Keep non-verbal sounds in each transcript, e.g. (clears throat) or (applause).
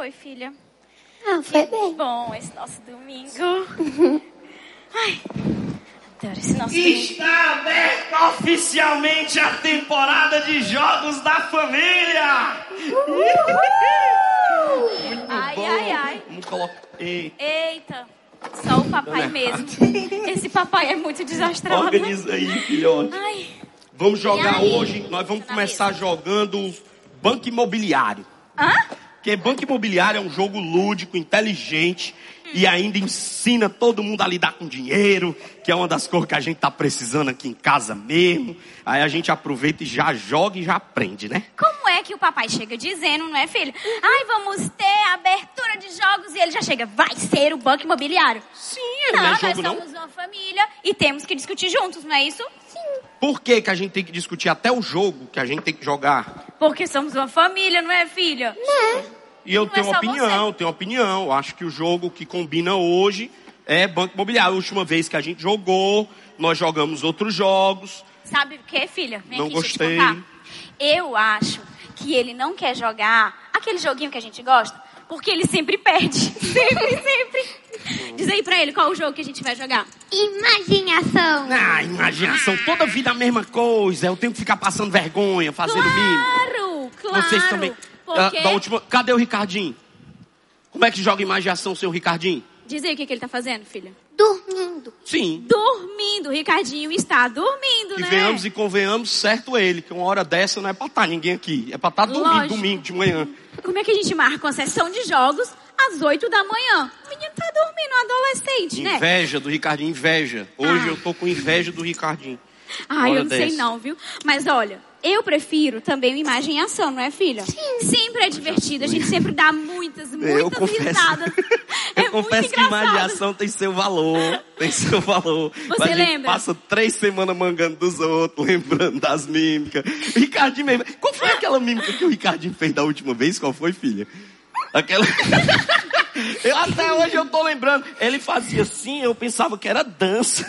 foi, filha? Ah, foi bem. Bom, esse nosso domingo. (laughs) Ai, adoro esse nosso domingo. Está aberta oficialmente a temporada de Jogos da Família! Muito Ai, bom. ai, ai. Vamos colocar. Ei, Eita, só o papai Dona mesmo. (laughs) Esse papai é muito desastrado. organiza aí, filhote. Ai, Vamos jogar hoje. Nós vamos Tá começar jogando Banco Imobiliário. hã? Porque Banco Imobiliário é um jogo lúdico, inteligente e ainda ensina todo mundo a lidar com dinheiro, que é uma das coisas que a gente tá precisando aqui em casa mesmo. Aí a gente aproveita e já joga e já aprende, né? Como é que o papai chega dizendo, não é, filho? Ai, vamos ter abertura de jogos e ele já chega, vai ser o banco imobiliário. Sim, Não, não é nós jogo não. somos uma família e temos que discutir juntos, não é isso? Por que, que a gente tem que discutir até o jogo que a gente tem que jogar? Porque somos uma família, não é, filha? E eu Não é tenho uma só opinião, você. tenho uma opinião. Eu Acho que o jogo que combina hoje é Banco Imobiliário. A última vez que a gente jogou, nós jogamos outros jogos. Sabe o que, filha? Vem Não aqui, eu gostei. Eu acho que ele não quer jogar aquele joguinho que a gente gosta, porque ele sempre perde. (laughs) Sempre, sempre. Diz aí pra ele qual o jogo que a gente vai jogar. Imaginação. Ah, imaginação, toda vida a mesma coisa. Eu tenho que ficar passando vergonha, fazendo mimo. Claro, claro. Vocês também. Porque... Ah, da última... Cadê o Ricardinho? Como é que joga imaginação, seu Ricardinho? Diz aí o que, que ele tá fazendo, filha. Dormindo. Sim. Dormindo. O Ricardinho está dormindo, E né? venhamos e convenhamos, certo ele, que uma hora dessa não é pra estar ninguém aqui. É pra estar dormindo Lógico. domingo de manhã. Como é que a gente marca uma sessão de jogos às 8 da manhã? O menino tá dormindo, um adolescente, né? Inveja do Ricardinho, inveja. Hoje Ah. eu tô com inveja do Ricardinho. Ai, Hora eu não sei dessa. não, viu? Mas olha, eu prefiro também o imagem em ação, não é, filha? Sempre é divertido, a gente sempre dá muitas, muitas eu confesso. risadas. (laughs) Eu é confesso muito que engraçado. imaginação tem seu valor. Tem seu valor. Você Mas a gente lembra? passa três semanas mangando dos outros, (laughs) lembrando das mímicas. Ricardinho mesmo. Qual foi aquela mímica que o Ricardinho fez da última vez? Qual foi, filha? Aquela. (laughs) Eu, até hoje eu tô lembrando. Ele fazia assim, eu pensava que era dança.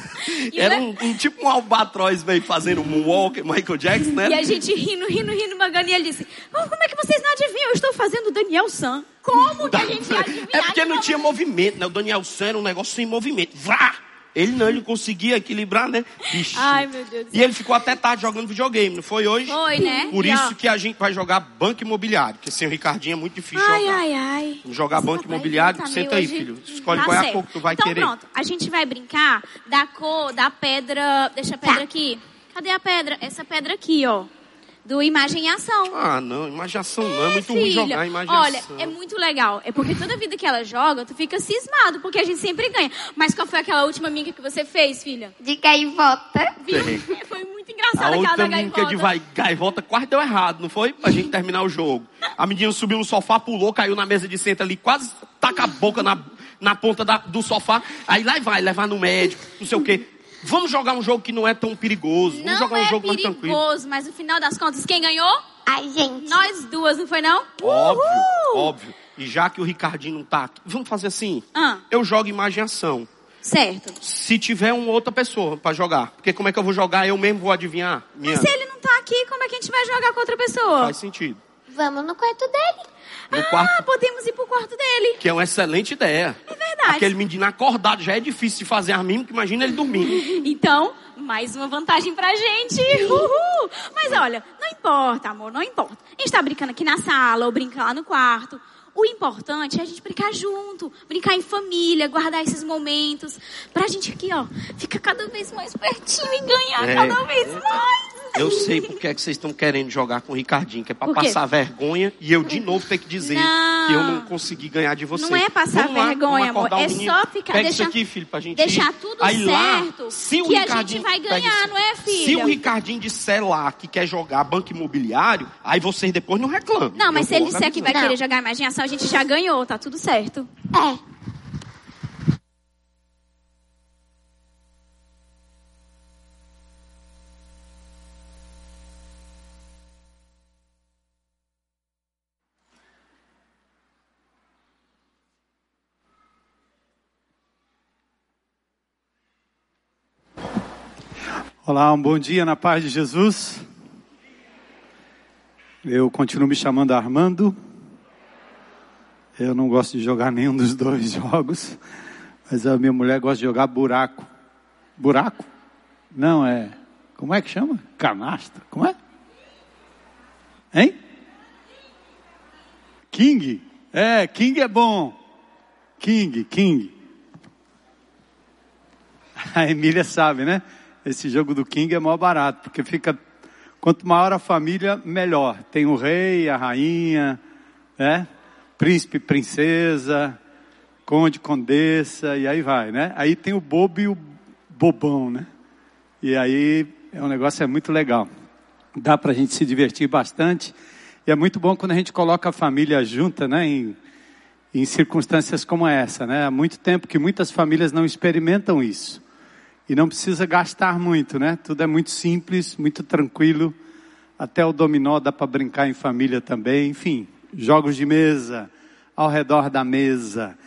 E Era o- um, um tipo um albatroz meio fazendo moonwalk, Michael Jackson, né? E a gente rindo, rindo, rindo, magando, e ele disse, "Oh, como é que vocês não adivinham? Eu estou fazendo o Daniel San. Como que a gente ia adivinhar? É porque não tinha movimento, né? O Daniel San era um negócio sem movimento. Vrá! Ele não, ele conseguia equilibrar, né? Vixe. Ai, meu Deus E ele ficou até tarde jogando videogame, não foi hoje? Foi, né? Por E, ó, isso que a gente vai jogar banco imobiliário, porque sem o Ricardinho é muito difícil Ai, jogar. ai, ai. Vamos jogar banco imobiliário. Senta aí, hoje- filho. Escolhe Tá qual é a cor que tu vai então, querer. pronto. A gente vai brincar da cor da pedra... Deixa a pedra Tá. aqui. Cadê a pedra? Essa pedra aqui, ó. Do Imagem e Ação. Ah, não, imaginação não. É muito ruim Filha, jogar imaginação. Olha, é muito legal. É porque toda vida que ela joga, tu fica cismado, porque a gente sempre ganha. Mas qual foi aquela última minha que você fez, filha? De gaivota. Viu? (laughs) Foi muito A engraçada aquela outra da gaivota. de vai, gaivota quase deu errado, não foi? Pra gente terminar o jogo. A menina subiu no sofá, pulou, caiu na mesa de centro ali, quase taca a boca na, na ponta da- do sofá. Aí lá vai, levar no médico, não sei o quê. Vamos jogar um jogo que não é tão perigoso. Vamos Não jogar um é jogo mais tranquilo. perigoso, mas no final das contas, quem ganhou? Ai, gente. Nós duas, não foi não? Óbvio, Uhul! óbvio. E já que o Ricardinho não tá aqui, vamos fazer assim. Ah. Eu jogo imaginação. Certo. Se tiver uma outra pessoa pra jogar. Porque como é que eu vou jogar? Eu mesmo vou adivinhar? Minha... Mas se ele não tá aqui, como é que a gente vai jogar com outra pessoa? Faz sentido. Vamos no quarto dele. No ah, quarto, podemos ir pro quarto dele. que é uma excelente ideia. É verdade. Aquele menino acordado já é difícil de fazer as mímicas, imagina ele dormindo. (laughs) Então, mais uma vantagem pra gente. Uhul. Mas olha, não importa, amor, não importa. A gente tá brincando aqui na sala ou brinca lá no quarto. O importante é a gente brincar junto, brincar em família, guardar esses momentos. Pra gente aqui, ó, ficar cada vez mais pertinho e ganhar É. cada vez mais. Eu sei porque é que vocês estão querendo jogar com o Ricardinho, que é quê? passar vergonha e eu de novo ter que dizer Não. que eu não consegui ganhar de vocês. Não é passar Vamos lá, vergonha, acordar amor. É menino. só ficar- Pega deixar- isso aqui, filho, pra gente deixar ir. tudo Aí lá, certo, se o que a gente Ricardinho- vai ganhar, não é, Se filha? o Ricardinho disser lá que quer jogar banco imobiliário, aí vocês depois não reclamam. Não, mas Eu se ele disser que vai avisando. querer jogar imaginação, a gente já ganhou, tá tudo certo. É. Olá, um bom dia na paz de Jesus. Eu continuo me chamando Armando. Eu não gosto de jogar nenhum dos dois (laughs) jogos, mas a minha mulher gosta de jogar buraco. Buraco? Não, é. Como é que chama? Canastra. Como é? Hein? King? É, King é bom. King, King. (laughs) A Emília sabe, né? Esse jogo do King é maior barato, porque fica. Quanto maior a família, melhor. Tem o rei, a rainha, né? Príncipe, princesa, conde, condessa, e aí vai, né? Aí tem o bobo e o bobão, né? E aí é um negócio é muito legal. Dá para a gente se divertir bastante. E é muito bom quando a gente coloca a família junta, né? Em, em circunstâncias como essa, né? Há muito tempo que muitas famílias não experimentam isso. E não precisa gastar muito, né? Tudo é muito simples, muito tranquilo. Até o dominó dá para brincar em família também. Enfim, jogos de mesa, ao redor da mesa.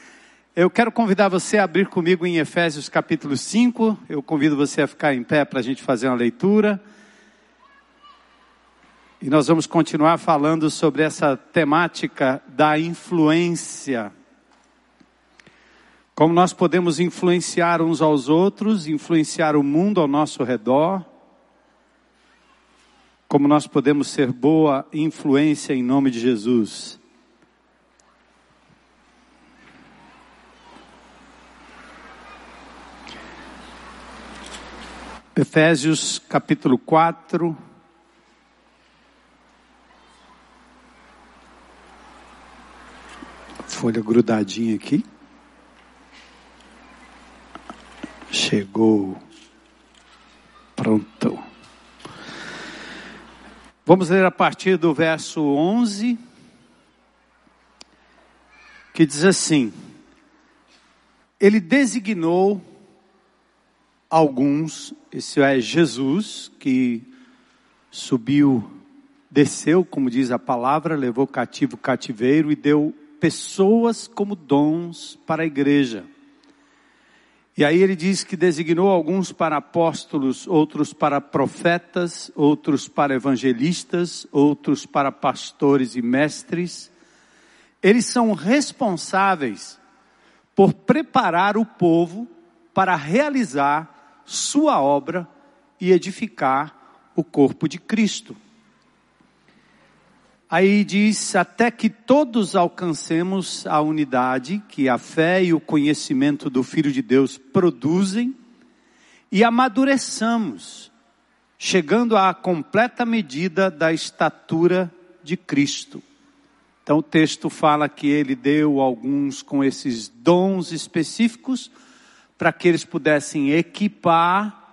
Eu quero convidar você a abrir comigo em Efésios capítulo 5. Eu convido você a ficar em pé para a gente fazer uma leitura. E nós vamos continuar falando sobre essa temática da influência como nós podemos influenciar uns aos outros, influenciar o mundo ao nosso redor. Como nós podemos ser boa influência em nome de Jesus. Efésios capítulo 4. Folha grudadinha aqui. Chegou. Pronto. Vamos ler a partir do verso 11, que diz assim: Ele designou alguns, esse é Jesus, que subiu, desceu, como diz a palavra, levou cativo o cativeiro e deu pessoas como dons para a igreja. E aí ele diz que designou alguns para apóstolos, outros para profetas, outros para evangelistas, outros para pastores e mestres. Eles são responsáveis por preparar o povo para realizar sua obra e edificar o corpo de Cristo. Aí diz: até que todos alcancemos a unidade que a fé e o conhecimento do Filho de Deus produzem e amadureçamos, chegando à completa medida da estatura de Cristo. Então o texto fala que ele deu alguns com esses dons específicos para que eles pudessem equipar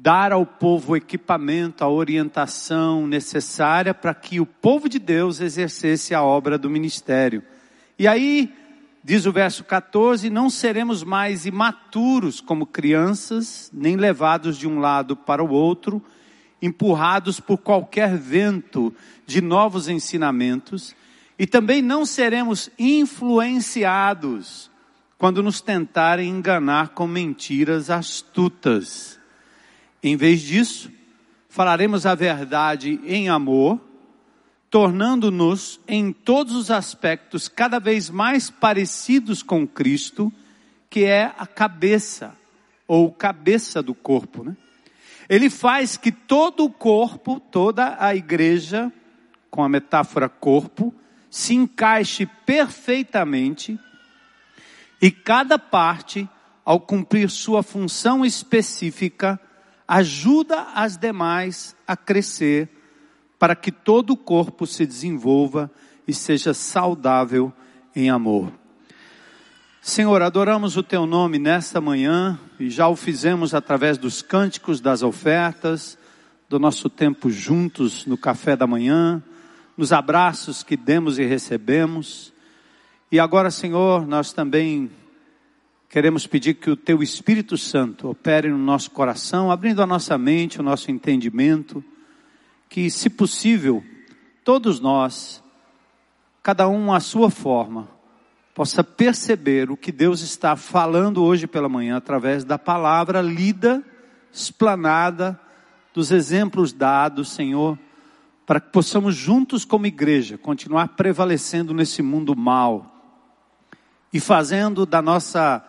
dar ao povo o equipamento, a orientação necessária para que o povo de Deus exercesse a obra do ministério. E aí, diz o verso 14: não seremos mais imaturos como crianças, nem levados de um lado para o outro, empurrados por qualquer vento de novos ensinamentos, e também não seremos influenciados quando nos tentarem enganar com mentiras astutas. Em vez disso, falaremos a verdade em amor, tornando-nos em todos os aspectos cada vez mais parecidos com Cristo, que é a cabeça, ou cabeça do corpo, né? Ele faz que todo o corpo, toda a igreja, com a metáfora corpo, se encaixe perfeitamente e cada parte, ao cumprir sua função específica, ajuda as demais a crescer para que todo o corpo se desenvolva e seja saudável em amor. Senhor, adoramos o teu nome nesta manhã e já o fizemos através dos cânticos, das ofertas, do nosso tempo juntos no café da manhã, nos abraços que demos e recebemos. E agora, Senhor, nós também Queremos pedir que o Teu Espírito Santo opere no nosso coração, abrindo a nossa mente, o nosso entendimento, que, se possível, todos nós, cada um à sua forma, possa perceber o que Deus está falando hoje pela manhã através da palavra lida, explanada, dos exemplos dados, Senhor, para que possamos juntos como igreja continuar prevalecendo nesse mundo mal e fazendo da nossa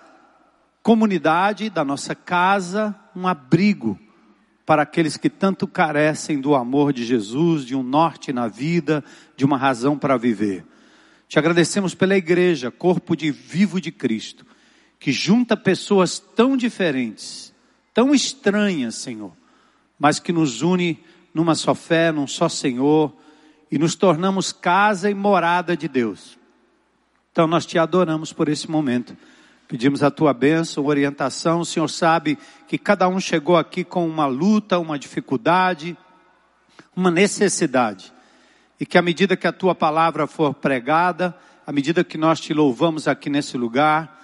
comunidade, da nossa casa, um abrigo para aqueles que tanto carecem do amor de Jesus, de um norte na vida, de uma razão para viver. Te agradecemos pela igreja, corpo de vivo de Cristo, que junta pessoas tão diferentes, tão estranhas, Senhor, mas que nos une numa só fé, num só Senhor, e nos tornamos casa e morada de Deus. Então nós te adoramos por esse momento. Pedimos a tua bênção, orientação. O Senhor sabe que cada um chegou aqui com uma luta, uma dificuldade, uma necessidade. E que à medida que a tua palavra for pregada, à medida que nós te louvamos aqui nesse lugar,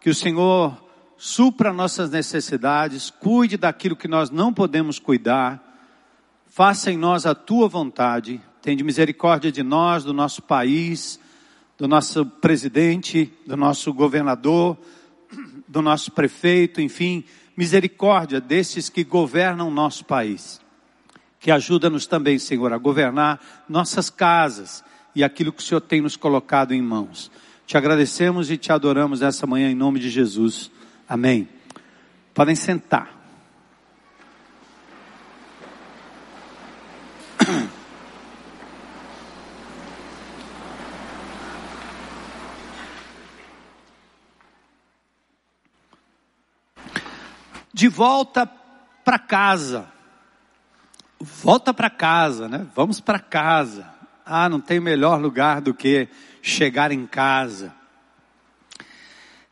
que o Senhor supra nossas necessidades, cuide daquilo que nós não podemos cuidar, faça em nós a tua vontade, tenha misericórdia de nós, do nosso país, do nosso presidente, do nosso governador, do nosso prefeito, enfim, misericórdia desses que governam nosso país. Que ajuda-nos também, Senhor, a governar nossas casas e aquilo que o Senhor tem nos colocado em mãos. Te agradecemos e te adoramos essa manhã em nome de Jesus. Amém. Podem sentar. (clears throat) de volta para casa. Volta para casa, né? Vamos para casa. Ah, não tem melhor lugar do que chegar em casa.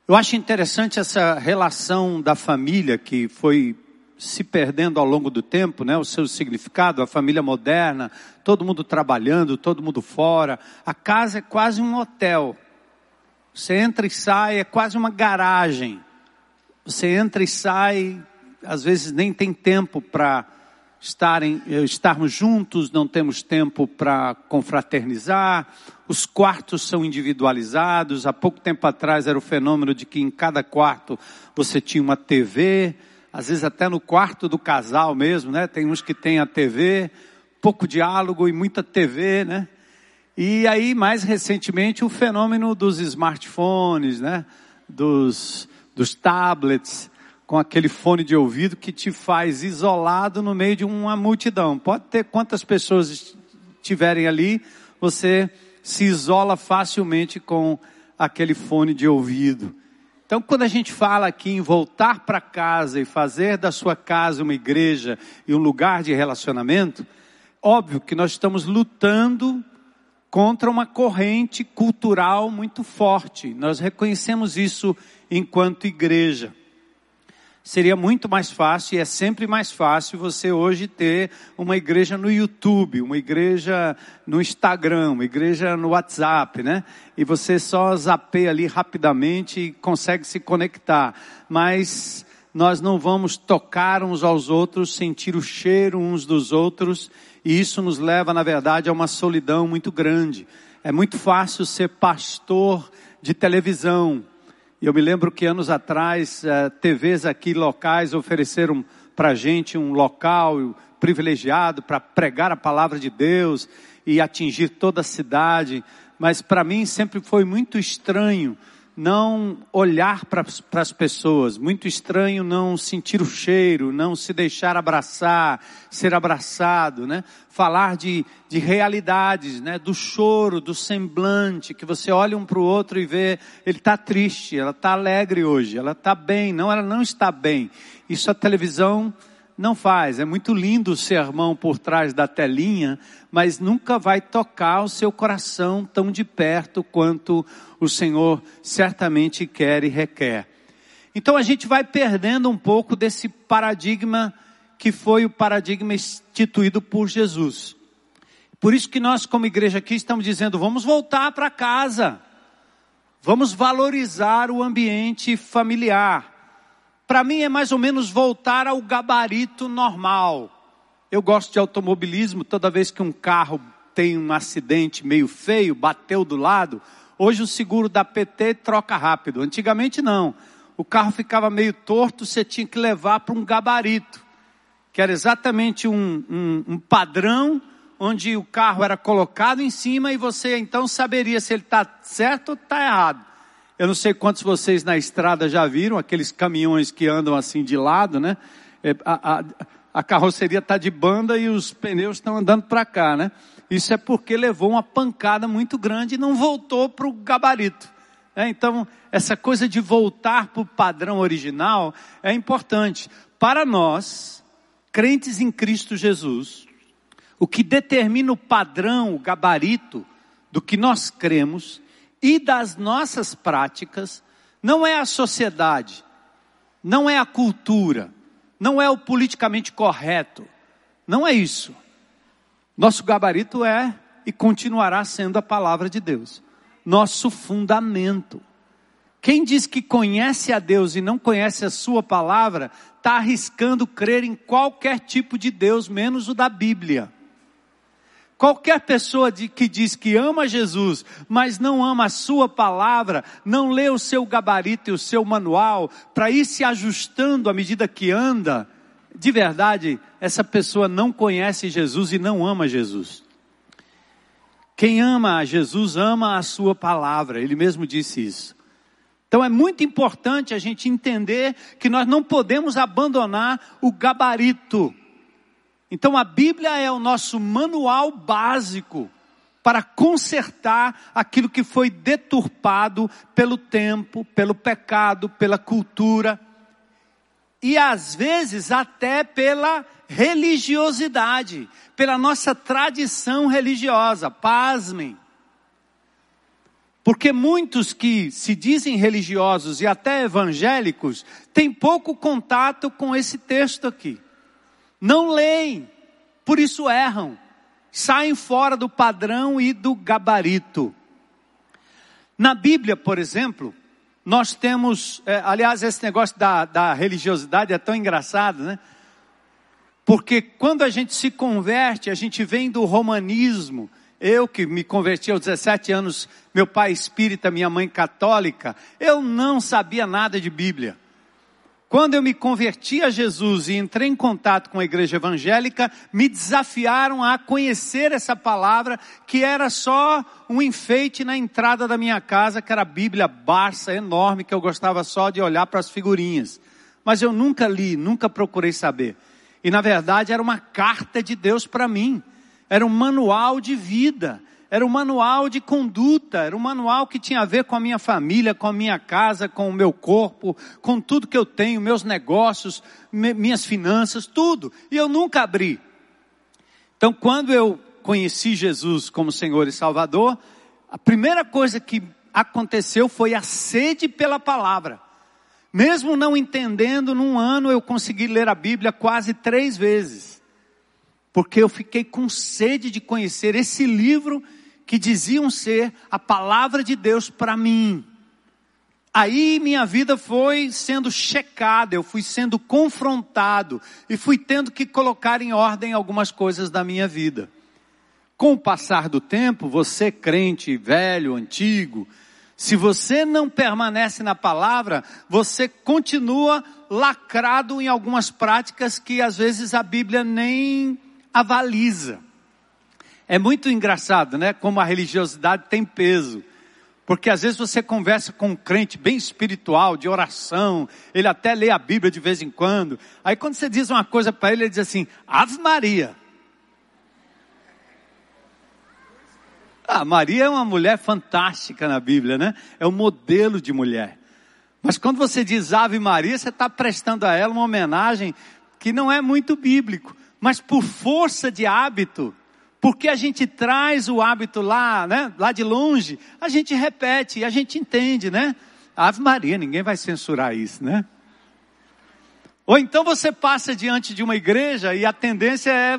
Eu acho interessante essa relação da família que foi se perdendo ao longo do tempo, né? O seu significado, a família moderna, todo mundo trabalhando, todo mundo fora. A casa é quase um hotel. Você entra e sai, é quase uma garagem. Você entra e sai, às vezes nem tem tempo para eh, estarmos juntos, não temos tempo para confraternizar, os quartos são individualizados. Há pouco tempo atrás era o fenômeno de que em cada quarto você tinha uma TV, às vezes até no quarto do casal mesmo, né? Tem uns que têm a TV, pouco diálogo e muita TV, né? E aí, mais recentemente, o fenômeno dos smartphones, né? Dos dos tablets, com aquele fone de ouvido que te faz isolado no meio de uma multidão. Pode ter quantas pessoas estiverem ali, você se isola facilmente com aquele fone de ouvido. Então, quando a gente fala aqui em voltar para casa e fazer da sua casa uma igreja e um lugar de relacionamento, óbvio que nós estamos lutando contra uma corrente cultural muito forte. Nós reconhecemos isso enquanto igreja. Seria muito mais fácil, e é sempre mais fácil, você hoje ter uma igreja no YouTube, uma igreja no Instagram, uma igreja no WhatsApp, né? E você só zapeia ali rapidamente e consegue se conectar. Mas nós não vamos tocar uns aos outros, sentir o cheiro uns dos outros, e isso nos leva, na verdade, a uma solidão muito grande. É muito fácil ser pastor de televisão, eu me lembro que anos atrás, uh, TVs aqui locais ofereceram para gente um local privilegiado para pregar a palavra de Deus e atingir toda a cidade. Mas para mim sempre foi muito estranho não olhar para as pessoas, muito estranho não sentir o cheiro, não se deixar abraçar, ser abraçado, né? Falar de, de realidades, né? Do choro, do semblante, que você olha um para o outro e vê, ele está triste, ela está alegre hoje, ela está bem, não, ela não está bem. Isso a televisão não faz. É muito lindo o sermão por trás da telinha, mas nunca vai tocar o seu coração tão de perto quanto o Senhor certamente quer e requer. Então a gente vai perdendo um pouco desse paradigma que foi o paradigma instituído por Jesus. Por isso que nós, como igreja aqui, estamos dizendo: vamos voltar para casa, vamos valorizar o ambiente familiar para mim é mais ou menos voltar ao gabarito normal. Eu gosto de automobilismo, toda vez que um carro tem um acidente meio feio, bateu do lado, hoje o seguro da PT troca rápido. Antigamente não. O carro ficava meio torto, você tinha que levar para um gabarito, que era exatamente um, um, um padrão onde o carro era colocado em cima e você então saberia se ele está certo ou está errado. Eu não sei quantos vocês na estrada já viram aqueles caminhões que andam assim de lado, né? É, a, a, a carroceria está de banda e os pneus estão andando para cá, né? Isso é porque levou uma pancada muito grande e não voltou para o gabarito. É, então, essa coisa de voltar para o padrão original é importante. Para nós, crentes em Cristo Jesus, o que determina o padrão, o gabarito do que nós cremos e das nossas práticas, não é a sociedade, não é a cultura, não é o politicamente correto, não é isso. Nosso gabarito é e continuará sendo a palavra de Deus, nosso fundamento. Quem diz que conhece a Deus e não conhece a Sua palavra, está arriscando crer em qualquer tipo de Deus, menos o da Bíblia. Qualquer pessoa de, que diz que ama Jesus, mas não ama a sua palavra, não lê o seu gabarito e o seu manual, para ir se ajustando à medida que anda, de verdade, essa pessoa não conhece Jesus e não ama Jesus. Quem ama a Jesus ama a sua palavra, ele mesmo disse isso. Então é muito importante a gente entender que nós não podemos abandonar o gabarito. Então a Bíblia é o nosso manual básico para consertar aquilo que foi deturpado pelo tempo, pelo pecado, pela cultura e às vezes até pela religiosidade, pela nossa tradição religiosa. Pasmem. Porque muitos que se dizem religiosos e até evangélicos têm pouco contato com esse texto aqui. Não leem, por isso erram, saem fora do padrão e do gabarito. Na Bíblia, por exemplo, nós temos, é, aliás, esse negócio da, da religiosidade é tão engraçado, né? Porque quando a gente se converte, a gente vem do romanismo. Eu que me converti aos 17 anos, meu pai espírita, minha mãe católica, eu não sabia nada de Bíblia. Quando eu me converti a Jesus e entrei em contato com a igreja evangélica, me desafiaram a conhecer essa palavra que era só um enfeite na entrada da minha casa, que era a Bíblia Barça enorme, que eu gostava só de olhar para as figurinhas. Mas eu nunca li, nunca procurei saber. E na verdade era uma carta de Deus para mim. Era um manual de vida era um manual de conduta, era um manual que tinha a ver com a minha família, com a minha casa, com o meu corpo, com tudo que eu tenho, meus negócios, minhas finanças, tudo. E eu nunca abri. Então, quando eu conheci Jesus como Senhor e Salvador, a primeira coisa que aconteceu foi a sede pela palavra. Mesmo não entendendo, num ano eu consegui ler a Bíblia quase três vezes. Porque eu fiquei com sede de conhecer esse livro que diziam ser a palavra de Deus para mim. Aí minha vida foi sendo checada, eu fui sendo confrontado e fui tendo que colocar em ordem algumas coisas da minha vida. Com o passar do tempo, você crente, velho, antigo, se você não permanece na palavra, você continua lacrado em algumas práticas que às vezes a Bíblia nem avaliza. É muito engraçado, né? Como a religiosidade tem peso. Porque às vezes você conversa com um crente bem espiritual, de oração, ele até lê a Bíblia de vez em quando. Aí quando você diz uma coisa para ele, ele diz assim: Ave Maria. Ah, Maria é uma mulher fantástica na Bíblia, né? É um modelo de mulher. Mas quando você diz Ave Maria, você está prestando a ela uma homenagem que não é muito bíblico. Mas por força de hábito, porque a gente traz o hábito lá, né, lá de longe, a gente repete e a gente entende, né? Ave Maria, ninguém vai censurar isso, né? Ou então você passa diante de uma igreja e a tendência é,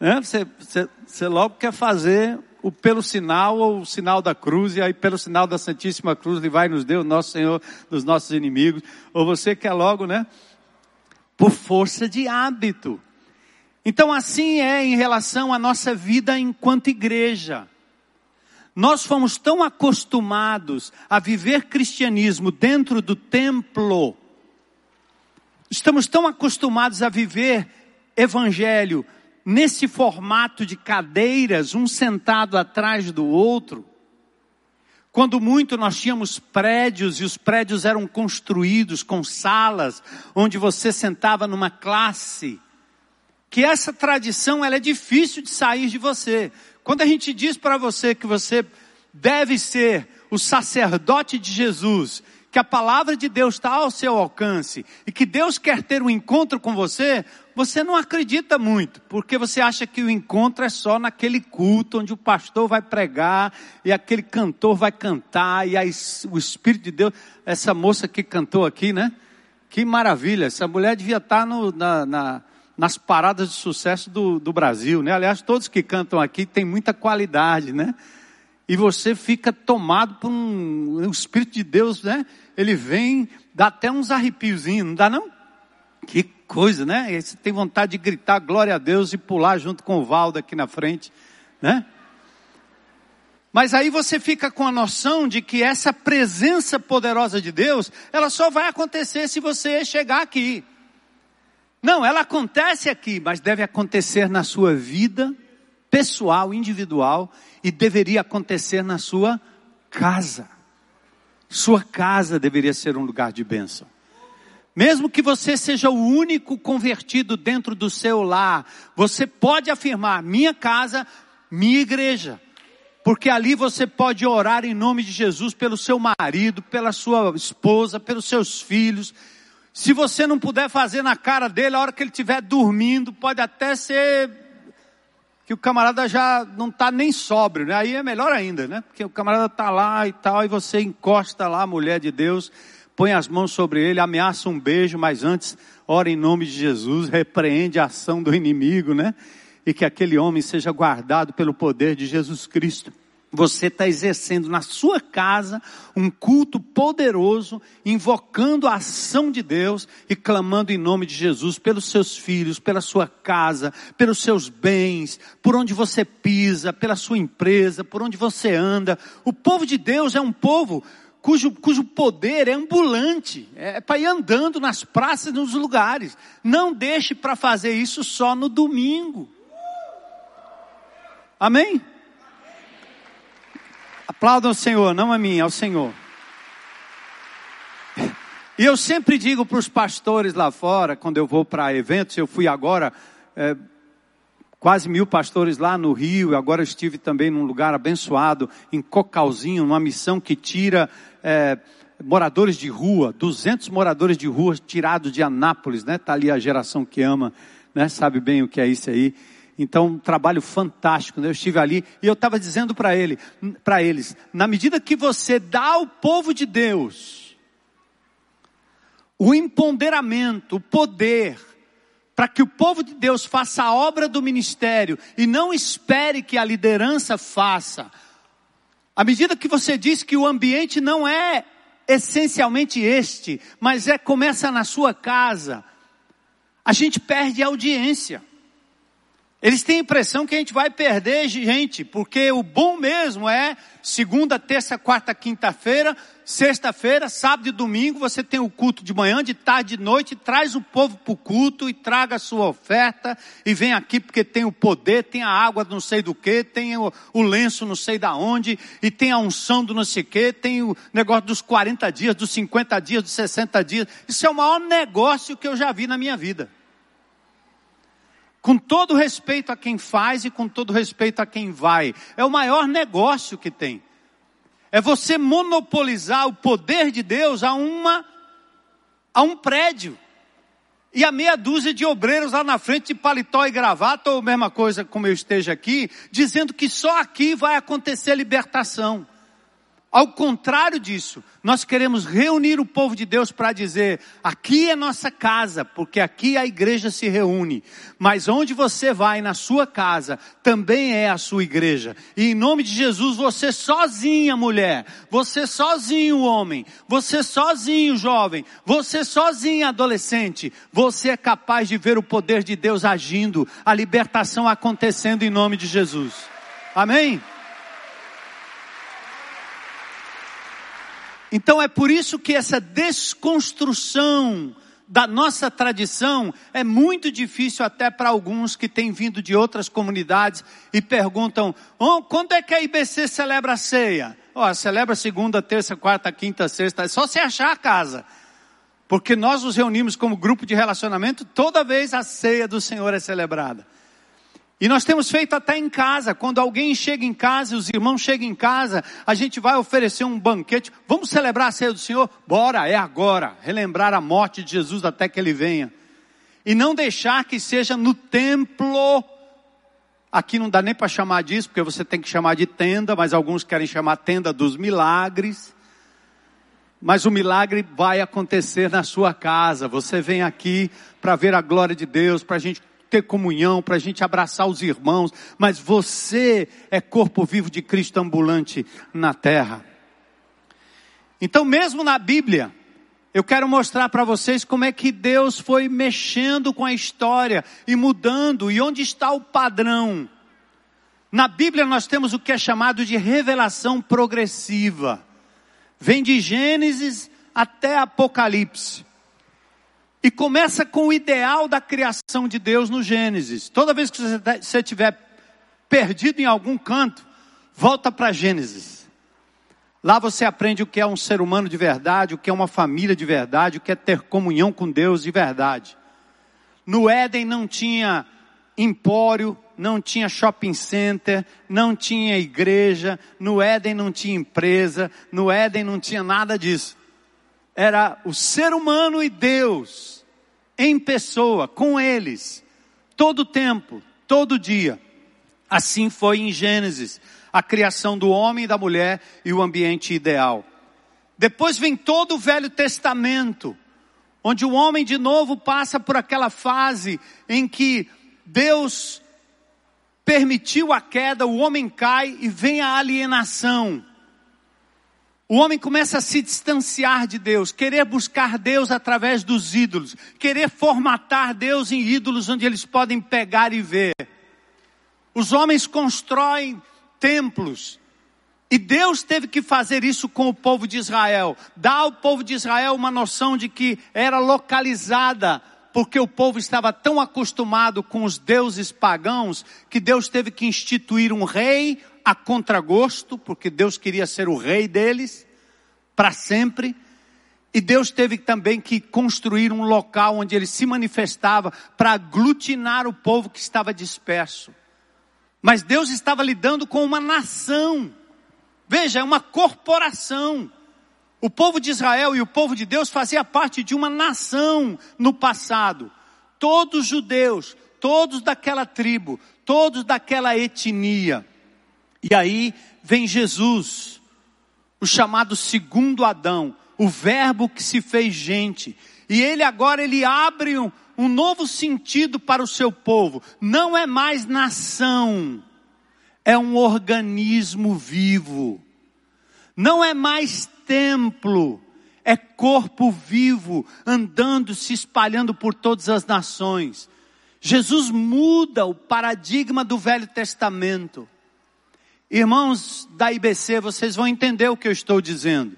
né, você, você, você logo quer fazer o pelo sinal ou o sinal da cruz, e aí pelo sinal da Santíssima Cruz, ele vai nos deu nosso Senhor dos nossos inimigos, ou você quer logo, né? Por força de hábito. Então, assim é em relação à nossa vida enquanto igreja. Nós fomos tão acostumados a viver cristianismo dentro do templo, estamos tão acostumados a viver evangelho nesse formato de cadeiras, um sentado atrás do outro. Quando muito nós tínhamos prédios e os prédios eram construídos com salas onde você sentava numa classe. Que essa tradição ela é difícil de sair de você. Quando a gente diz para você que você deve ser o sacerdote de Jesus que a palavra de Deus está ao seu alcance e que Deus quer ter um encontro com você, você não acredita muito, porque você acha que o encontro é só naquele culto onde o pastor vai pregar e aquele cantor vai cantar e aí o Espírito de Deus, essa moça que cantou aqui, né? Que maravilha, essa mulher devia estar no, na, na, nas paradas de sucesso do, do Brasil, né? Aliás, todos que cantam aqui têm muita qualidade, né? e você fica tomado por um, o Espírito de Deus, né? Ele vem, dá até uns arrepiozinhos, não dá não? Que coisa, né? Você tem vontade de gritar glória a Deus e pular junto com o Valdo aqui na frente, né? Mas aí você fica com a noção de que essa presença poderosa de Deus, ela só vai acontecer se você chegar aqui. Não, ela acontece aqui, mas deve acontecer na sua vida pessoal, individual, e deveria acontecer na sua casa. Sua casa deveria ser um lugar de bênção. Mesmo que você seja o único convertido dentro do seu lar, você pode afirmar: minha casa, minha igreja. Porque ali você pode orar em nome de Jesus pelo seu marido, pela sua esposa, pelos seus filhos. Se você não puder fazer na cara dele, a hora que ele estiver dormindo, pode até ser que o camarada já não está nem sóbrio, né? Aí é melhor ainda, né? Porque o camarada está lá e tal, e você encosta lá a mulher de Deus, põe as mãos sobre ele, ameaça um beijo, mas antes ora em nome de Jesus, repreende a ação do inimigo, né? E que aquele homem seja guardado pelo poder de Jesus Cristo. Você está exercendo na sua casa um culto poderoso, invocando a ação de Deus e clamando em nome de Jesus pelos seus filhos, pela sua casa, pelos seus bens, por onde você pisa, pela sua empresa, por onde você anda. O povo de Deus é um povo cujo, cujo poder é ambulante, é para ir andando nas praças, nos lugares. Não deixe para fazer isso só no domingo. Amém? Aplaudam o Senhor, não a mim, ao Senhor. E eu sempre digo para os pastores lá fora, quando eu vou para eventos, eu fui agora, é, quase mil pastores lá no Rio, agora estive também num lugar abençoado, em Cocalzinho, numa missão que tira é, moradores de rua, 200 moradores de rua tirados de Anápolis, né? Está ali a geração que ama, né? Sabe bem o que é isso aí. Então, um trabalho fantástico. Né? Eu estive ali e eu estava dizendo para ele, para eles, na medida que você dá ao povo de Deus o empoderamento, o poder, para que o povo de Deus faça a obra do ministério e não espere que a liderança faça. À medida que você diz que o ambiente não é essencialmente este, mas é começa na sua casa, a gente perde a audiência. Eles têm a impressão que a gente vai perder gente, porque o bom mesmo é segunda, terça, quarta, quinta-feira, sexta-feira, sábado e domingo, você tem o culto de manhã, de tarde, de noite, traz o povo para o culto e traga a sua oferta e vem aqui porque tem o poder, tem a água não sei do que, tem o, o lenço não sei da onde, e tem a unção do não sei que, tem o negócio dos 40 dias, dos 50 dias, dos 60 dias. Isso é o maior negócio que eu já vi na minha vida com todo respeito a quem faz e com todo respeito a quem vai. É o maior negócio que tem. É você monopolizar o poder de Deus a uma a um prédio. E a meia dúzia de obreiros lá na frente de paletó e gravata, ou mesma coisa como eu esteja aqui, dizendo que só aqui vai acontecer libertação. Ao contrário disso, nós queremos reunir o povo de Deus para dizer: aqui é nossa casa, porque aqui a igreja se reúne. Mas onde você vai, na sua casa, também é a sua igreja. E em nome de Jesus, você sozinha, mulher, você sozinho, homem, você sozinho, jovem, você sozinho, adolescente, você é capaz de ver o poder de Deus agindo, a libertação acontecendo em nome de Jesus. Amém? Então é por isso que essa desconstrução da nossa tradição, é muito difícil até para alguns que têm vindo de outras comunidades e perguntam: oh, quando é que a IBC celebra a ceia? Oh, celebra segunda, terça, quarta, quinta, sexta, é só você achar a casa. Porque nós nos reunimos como grupo de relacionamento toda vez a ceia do Senhor é celebrada. E nós temos feito até em casa, quando alguém chega em casa, os irmãos chegam em casa, a gente vai oferecer um banquete. Vamos celebrar a ceia do Senhor? Bora, é agora. Relembrar a morte de Jesus até que ele venha. E não deixar que seja no templo. Aqui não dá nem para chamar disso, porque você tem que chamar de tenda, mas alguns querem chamar tenda dos milagres. Mas o milagre vai acontecer na sua casa. Você vem aqui para ver a glória de Deus, para a gente ter comunhão, para a gente abraçar os irmãos, mas você é corpo vivo de Cristo ambulante na terra. Então, mesmo na Bíblia, eu quero mostrar para vocês como é que Deus foi mexendo com a história e mudando, e onde está o padrão. Na Bíblia nós temos o que é chamado de revelação progressiva. Vem de Gênesis até Apocalipse. E começa com o ideal da criação de Deus no Gênesis. Toda vez que você estiver perdido em algum canto, volta para Gênesis. Lá você aprende o que é um ser humano de verdade, o que é uma família de verdade, o que é ter comunhão com Deus de verdade. No Éden não tinha empório, não tinha shopping center, não tinha igreja, no Éden não tinha empresa, no Éden não tinha nada disso era o ser humano e Deus em pessoa, com eles, todo tempo, todo dia. Assim foi em Gênesis, a criação do homem e da mulher e o ambiente ideal. Depois vem todo o Velho Testamento, onde o homem de novo passa por aquela fase em que Deus permitiu a queda, o homem cai e vem a alienação. O homem começa a se distanciar de Deus, querer buscar Deus através dos ídolos, querer formatar Deus em ídolos onde eles podem pegar e ver. Os homens constroem templos, e Deus teve que fazer isso com o povo de Israel, dar ao povo de Israel uma noção de que era localizada, porque o povo estava tão acostumado com os deuses pagãos, que Deus teve que instituir um rei, a contragosto, porque Deus queria ser o rei deles, para sempre. E Deus teve também que construir um local onde ele se manifestava para aglutinar o povo que estava disperso. Mas Deus estava lidando com uma nação. Veja, é uma corporação. O povo de Israel e o povo de Deus fazia parte de uma nação no passado. Todos judeus, todos daquela tribo, todos daquela etnia. E aí vem Jesus, o chamado segundo Adão, o verbo que se fez gente. E ele agora ele abre um, um novo sentido para o seu povo. Não é mais nação, é um organismo vivo. Não é mais templo, é corpo vivo, andando, se espalhando por todas as nações. Jesus muda o paradigma do Velho Testamento. Irmãos da IBC, vocês vão entender o que eu estou dizendo.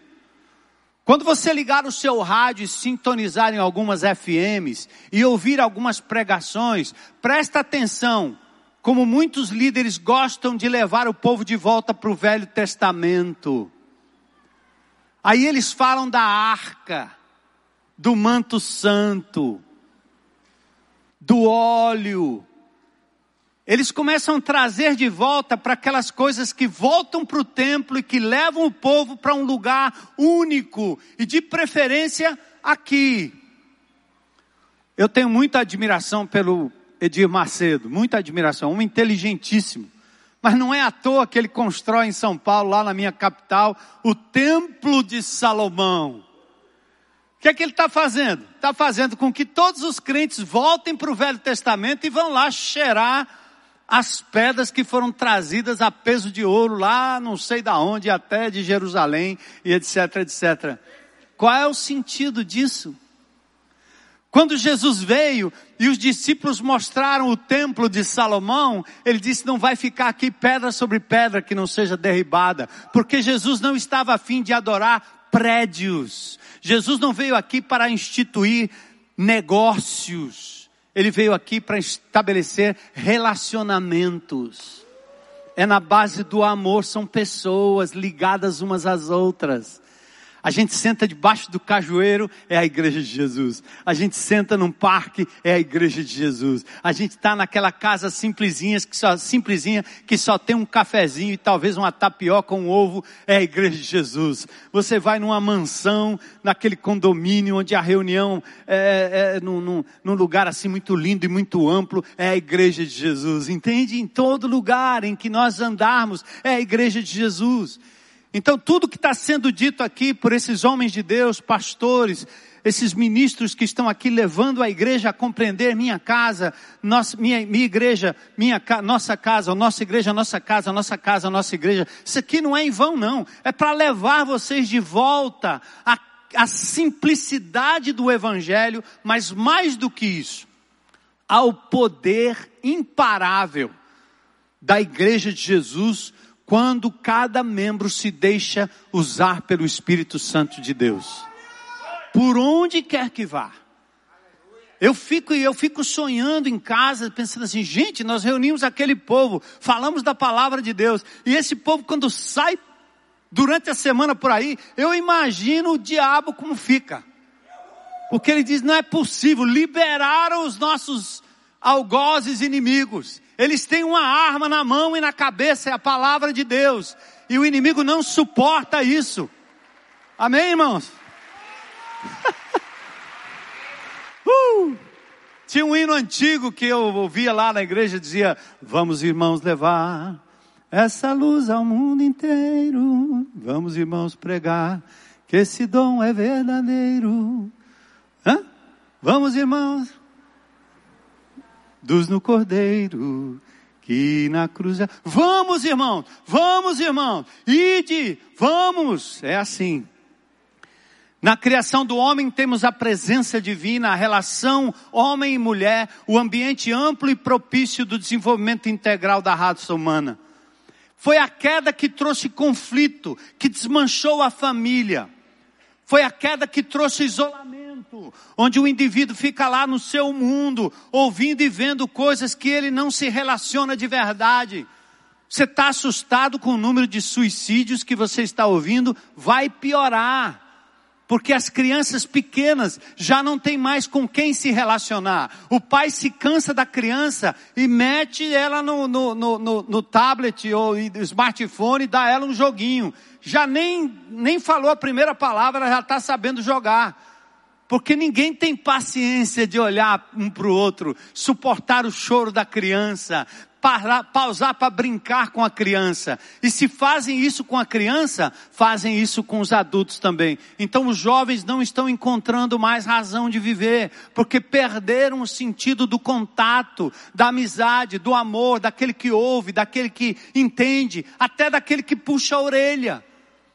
Quando você ligar o seu rádio e sintonizar em algumas FMs e ouvir algumas pregações, presta atenção, como muitos líderes gostam de levar o povo de volta para o Velho Testamento. Aí eles falam da arca, do manto santo, do óleo, eles começam a trazer de volta para aquelas coisas que voltam para o templo e que levam o povo para um lugar único e de preferência aqui. Eu tenho muita admiração pelo Edir Macedo, muita admiração, um inteligentíssimo. Mas não é à toa que ele constrói em São Paulo, lá na minha capital, o Templo de Salomão. O que é que ele está fazendo? Está fazendo com que todos os crentes voltem para o Velho Testamento e vão lá cheirar as pedras que foram trazidas a peso de ouro lá, não sei da onde, até de Jerusalém e etc, etc. Qual é o sentido disso? Quando Jesus veio e os discípulos mostraram o templo de Salomão, ele disse: não vai ficar aqui pedra sobre pedra que não seja derribada, porque Jesus não estava a fim de adorar prédios. Jesus não veio aqui para instituir negócios. Ele veio aqui para estabelecer relacionamentos. É na base do amor, são pessoas ligadas umas às outras. A gente senta debaixo do cajueiro, é a igreja de Jesus. A gente senta num parque, é a igreja de Jesus. A gente está naquela casa simplesinha que, só, simplesinha, que só tem um cafezinho e talvez uma tapioca um ovo, é a igreja de Jesus. Você vai numa mansão, naquele condomínio onde a reunião é, é num, num, num lugar assim muito lindo e muito amplo, é a igreja de Jesus. Entende? Em todo lugar em que nós andarmos, é a igreja de Jesus. Então, tudo que está sendo dito aqui por esses homens de Deus, pastores, esses ministros que estão aqui levando a igreja a compreender minha casa, nossa, minha, minha igreja, minha, nossa casa, nossa igreja, nossa casa, nossa casa, nossa igreja. Isso aqui não é em vão, não. É para levar vocês de volta à, à simplicidade do Evangelho, mas mais do que isso, ao poder imparável da igreja de Jesus quando cada membro se deixa usar pelo Espírito Santo de Deus. Por onde quer que vá. Eu fico eu fico sonhando em casa, pensando assim, gente, nós reunimos aquele povo, falamos da palavra de Deus, e esse povo quando sai durante a semana por aí, eu imagino o diabo como fica. Porque ele diz, não é possível, liberaram os nossos algozes inimigos. Eles têm uma arma na mão e na cabeça, é a palavra de Deus. E o inimigo não suporta isso. Amém, irmãos? (laughs) uh! Tinha um hino antigo que eu ouvia lá na igreja, dizia, vamos irmãos levar essa luz ao mundo inteiro. Vamos irmãos pregar que esse dom é verdadeiro. Hã? Vamos irmãos dos no cordeiro que na cruz. É- vamos, irmãos, vamos, irmãos, ide, vamos. É assim. Na criação do homem temos a presença divina, a relação homem e mulher, o ambiente amplo e propício do desenvolvimento integral da raça humana. Foi a queda que trouxe conflito, que desmanchou a família. Foi a queda que trouxe isolamento, onde o indivíduo fica lá no seu mundo, ouvindo e vendo coisas que ele não se relaciona de verdade. Você está assustado com o número de suicídios que você está ouvindo? Vai piorar porque as crianças pequenas já não tem mais com quem se relacionar. O pai se cansa da criança e mete ela no, no, no, no, tablet ou smartphone e dá ela um joguinho. Já nem, nem falou a primeira palavra, já está sabendo jogar. Porque ninguém tem paciência de olhar um para o outro, suportar o choro da criança, parar, pausar para brincar com a criança. E se fazem isso com a criança, fazem isso com os adultos também. Então os jovens não estão encontrando mais razão de viver, porque perderam o sentido do contato, da amizade, do amor, daquele que ouve, daquele que entende, até daquele que puxa a orelha.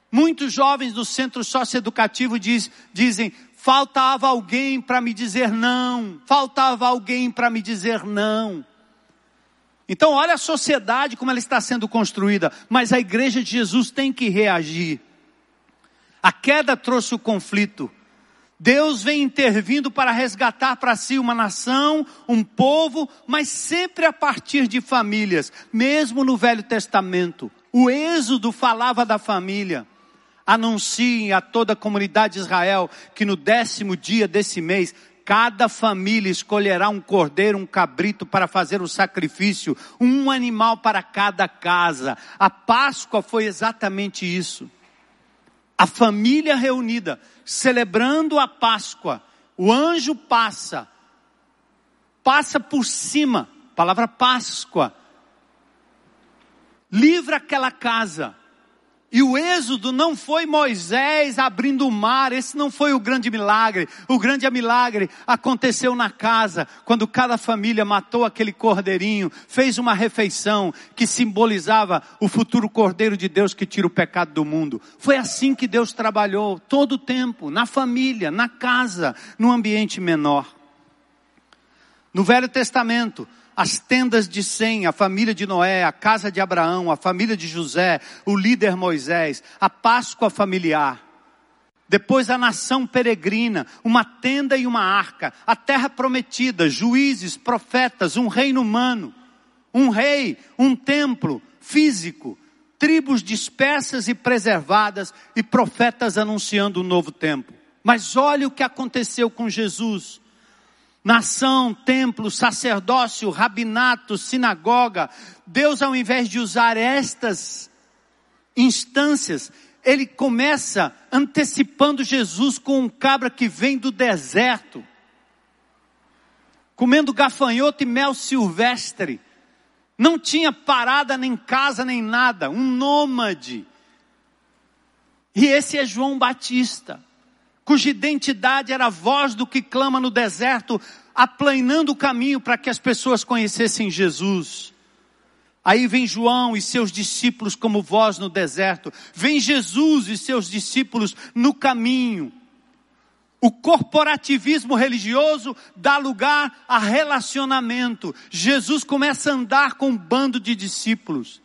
Muitos jovens do centro socioeducativo diz, dizem, faltava alguém para me dizer não, faltava alguém para me dizer não. Então, olha a sociedade como ela está sendo construída, mas a igreja de Jesus tem que reagir. A queda trouxe o conflito. Deus vem intervindo para resgatar para si uma nação, um povo, mas sempre a partir de famílias, mesmo no Velho Testamento. O Êxodo falava da família. Anunciem a toda a comunidade de Israel que no décimo dia desse mês Cada família escolherá um cordeiro, um cabrito para fazer o sacrifício, um animal para cada casa. A Páscoa foi exatamente isso. A família reunida, celebrando a Páscoa. O anjo passa, passa por cima, palavra Páscoa, livra aquela casa e o êxodo não foi Moisés abrindo o mar, esse não foi o grande milagre. O grande milagre aconteceu na casa, quando cada família matou aquele cordeirinho, fez uma refeição que simbolizava o futuro cordeiro de Deus que tira o pecado do mundo. Foi assim que Deus trabalhou todo o tempo, na família, na casa, no ambiente menor. No Velho Testamento, as tendas de Sem, a família de Noé, a casa de Abraão, a família de José, o líder Moisés, a Páscoa familiar. Depois a nação peregrina, uma tenda e uma arca, a terra prometida, juízes, profetas, um reino humano, um rei, um templo físico, tribos dispersas e preservadas e profetas anunciando um novo tempo. Mas olha o que aconteceu com Jesus. Nação, templo, sacerdócio, rabinato, sinagoga. Deus, ao invés de usar estas instâncias, ele começa antecipando Jesus com um cabra que vem do deserto, comendo gafanhoto e mel silvestre. Não tinha parada nem casa nem nada, um nômade. E esse é João Batista, cuja identidade era a voz do que clama no deserto, aplanando o caminho para que as pessoas conhecessem Jesus. Aí vem João e seus discípulos como voz no deserto. Vem Jesus e seus discípulos no caminho. O corporativismo religioso dá lugar a relacionamento. Jesus começa a andar com um bando de discípulos.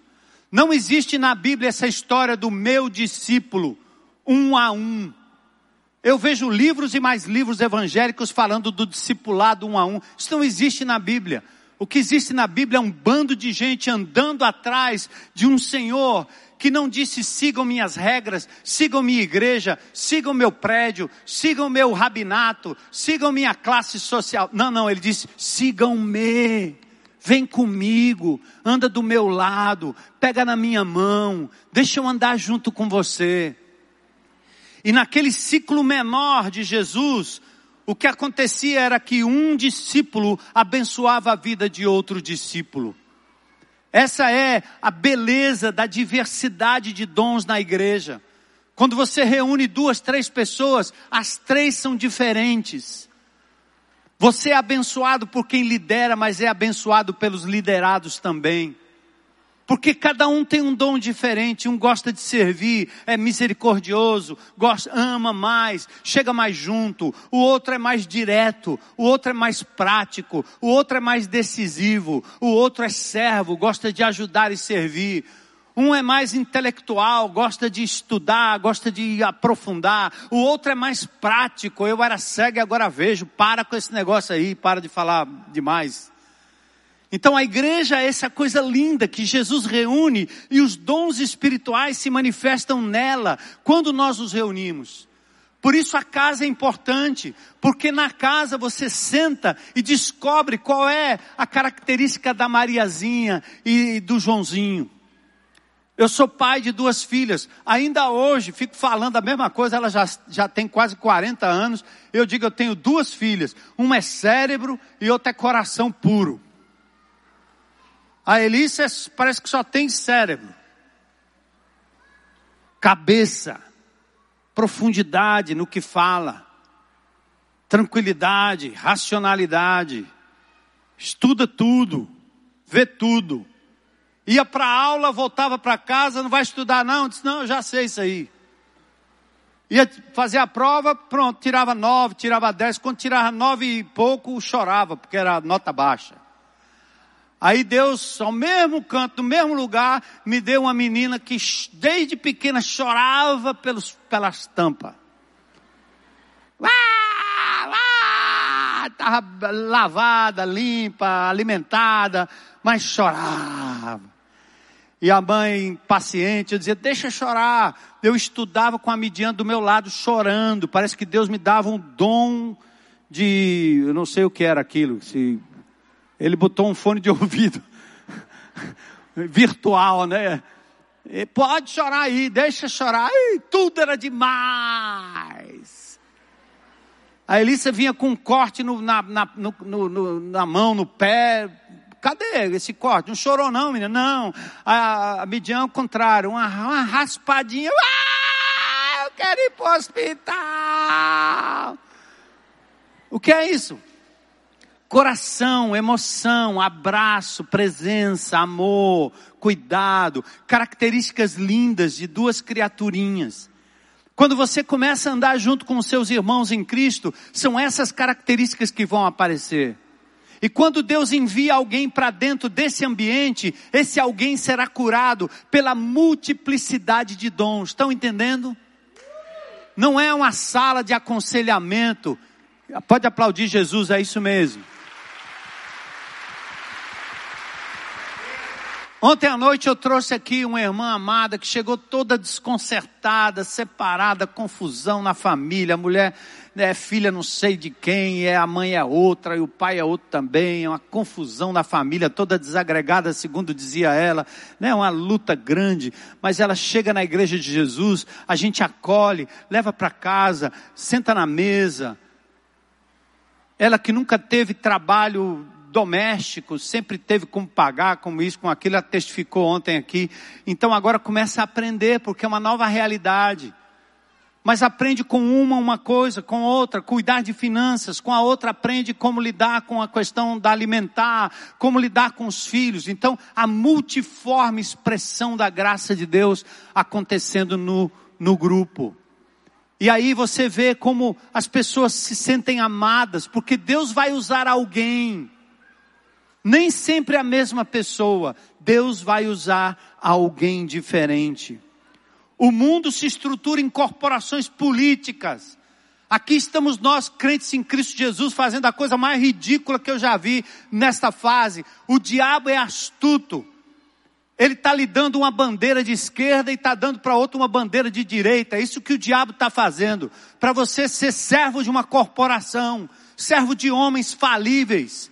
Não existe na Bíblia essa história do meu discípulo, um a um. Eu vejo livros e mais livros evangélicos falando do discipulado um a um. Isso não existe na Bíblia. O que existe na Bíblia é um bando de gente andando atrás de um Senhor que não disse sigam minhas regras, sigam minha igreja, sigam meu prédio, sigam meu rabinato, sigam minha classe social. Não, não, ele disse sigam-me. Vem comigo, anda do meu lado, pega na minha mão, deixa eu andar junto com você. E naquele ciclo menor de Jesus, o que acontecia era que um discípulo abençoava a vida de outro discípulo. Essa é a beleza da diversidade de dons na igreja. Quando você reúne duas, três pessoas, as três são diferentes. Você é abençoado por quem lidera, mas é abençoado pelos liderados também. Porque cada um tem um dom diferente, um gosta de servir, é misericordioso, gosta, ama mais, chega mais junto, o outro é mais direto, o outro é mais prático, o outro é mais decisivo, o outro é servo, gosta de ajudar e servir. Um é mais intelectual, gosta de estudar, gosta de aprofundar. O outro é mais prático. Eu era cego e agora vejo. Para com esse negócio aí, para de falar demais. Então a igreja é essa coisa linda que Jesus reúne e os dons espirituais se manifestam nela quando nós nos reunimos. Por isso a casa é importante, porque na casa você senta e descobre qual é a característica da Mariazinha e do Joãozinho. Eu sou pai de duas filhas, ainda hoje fico falando a mesma coisa, ela já, já tem quase 40 anos. Eu digo, eu tenho duas filhas, uma é cérebro e outra é coração puro. A Elissa parece que só tem cérebro, cabeça, profundidade no que fala, tranquilidade, racionalidade, estuda tudo, vê tudo. Ia para aula, voltava para casa, não vai estudar não? Disse, não, eu já sei isso aí. Ia fazer a prova, pronto, tirava nove, tirava dez. Quando tirava nove e pouco, chorava, porque era nota baixa. Aí Deus, ao mesmo canto, no mesmo lugar, me deu uma menina que desde pequena chorava pelos, pelas tampas. Estava lavada, limpa, alimentada, mas chorava. E a mãe, paciente, eu dizia, deixa chorar. Eu estudava com a Midian do meu lado, chorando. Parece que Deus me dava um dom de, eu não sei o que era aquilo, se ele botou um fone de ouvido (laughs) virtual, né? E pode chorar aí, deixa chorar. Ai, tudo era demais. A Elissa vinha com um corte no, na, na, no, no, na mão, no pé. Cadê esse corte? Não chorou não, menina? Não. A, a Midian, ao contrário, uma, uma raspadinha. Ah, eu quero ir para o hospital. O que é isso? Coração, emoção, abraço, presença, amor, cuidado, características lindas de duas criaturinhas. Quando você começa a andar junto com seus irmãos em Cristo, são essas características que vão aparecer. E quando Deus envia alguém para dentro desse ambiente, esse alguém será curado pela multiplicidade de dons. Estão entendendo? não é uma sala de aconselhamento. Pode aplaudir Jesus, é isso mesmo. Ontem à noite eu trouxe aqui uma irmã amada que chegou toda desconcertada, separada, confusão na família. A mulher é filha não sei de quem, é a mãe é outra e o pai é outro também. É uma confusão na família, toda desagregada, segundo dizia ela. É uma luta grande, mas ela chega na igreja de Jesus, a gente acolhe, leva para casa, senta na mesa. Ela que nunca teve trabalho doméstico, sempre teve como pagar, como isso, com aquilo, ela testificou ontem aqui. Então agora começa a aprender, porque é uma nova realidade. Mas aprende com uma uma coisa, com outra, cuidar de finanças, com a outra aprende como lidar com a questão da alimentar, como lidar com os filhos. Então, a multiforme expressão da graça de Deus acontecendo no, no grupo. E aí você vê como as pessoas se sentem amadas, porque Deus vai usar alguém nem sempre a mesma pessoa. Deus vai usar alguém diferente. O mundo se estrutura em corporações políticas. Aqui estamos nós, crentes em Cristo Jesus, fazendo a coisa mais ridícula que eu já vi nesta fase. O diabo é astuto. Ele está lhe dando uma bandeira de esquerda e está dando para outro uma bandeira de direita. É isso que o diabo está fazendo. Para você ser servo de uma corporação, servo de homens falíveis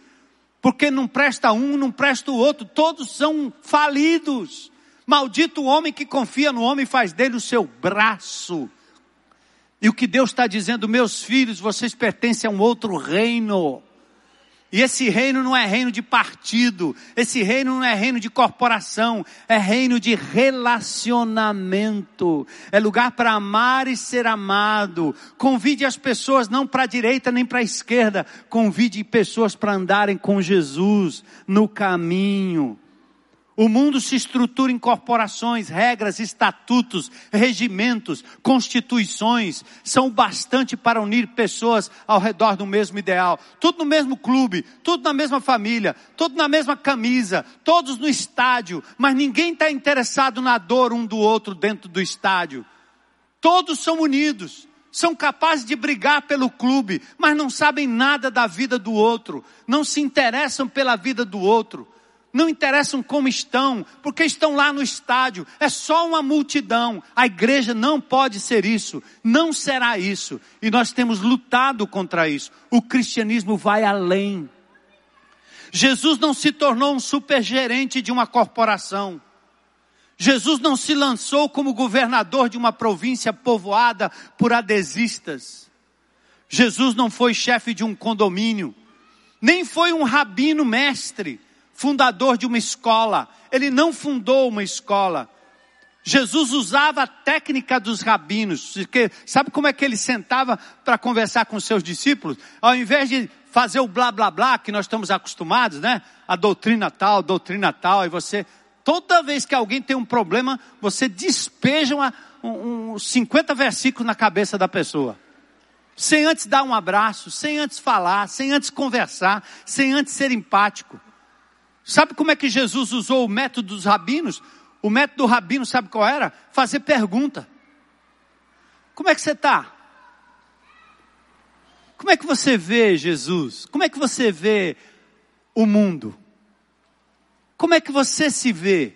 porque não presta um, não presta o outro, todos são falidos. Maldito o homem que confia no homem e faz dele o seu braço. E o que Deus está dizendo, meus filhos, vocês pertencem a um outro reino. E esse reino não é reino de partido, esse reino não é reino de corporação, é reino de relacionamento. É lugar para amar e ser amado. Convide as pessoas não para a direita nem para a esquerda, convide pessoas para andarem com Jesus no caminho. O mundo se estrutura em corporações, regras, estatutos, regimentos, constituições, são bastante para unir pessoas ao redor do mesmo ideal. Tudo no mesmo clube, tudo na mesma família, tudo na mesma camisa, todos no estádio, mas ninguém está interessado na dor um do outro dentro do estádio. Todos são unidos, são capazes de brigar pelo clube, mas não sabem nada da vida do outro, não se interessam pela vida do outro não interessam como estão, porque estão lá no estádio, é só uma multidão. A igreja não pode ser isso, não será isso, e nós temos lutado contra isso. O cristianismo vai além. Jesus não se tornou um supergerente de uma corporação. Jesus não se lançou como governador de uma província povoada por adesistas. Jesus não foi chefe de um condomínio, nem foi um rabino mestre fundador de uma escola. Ele não fundou uma escola. Jesus usava a técnica dos rabinos. Porque, sabe como é que ele sentava para conversar com seus discípulos? Ao invés de fazer o blá blá blá que nós estamos acostumados, né? A doutrina tal, doutrina tal, e você, toda vez que alguém tem um problema, você despeja uma, um, um 50 versículos na cabeça da pessoa. Sem antes dar um abraço, sem antes falar, sem antes conversar, sem antes ser empático. Sabe como é que Jesus usou o método dos rabinos? O método do rabino, sabe qual era? Fazer pergunta. Como é que você está? Como é que você vê Jesus? Como é que você vê o mundo? Como é que você se vê?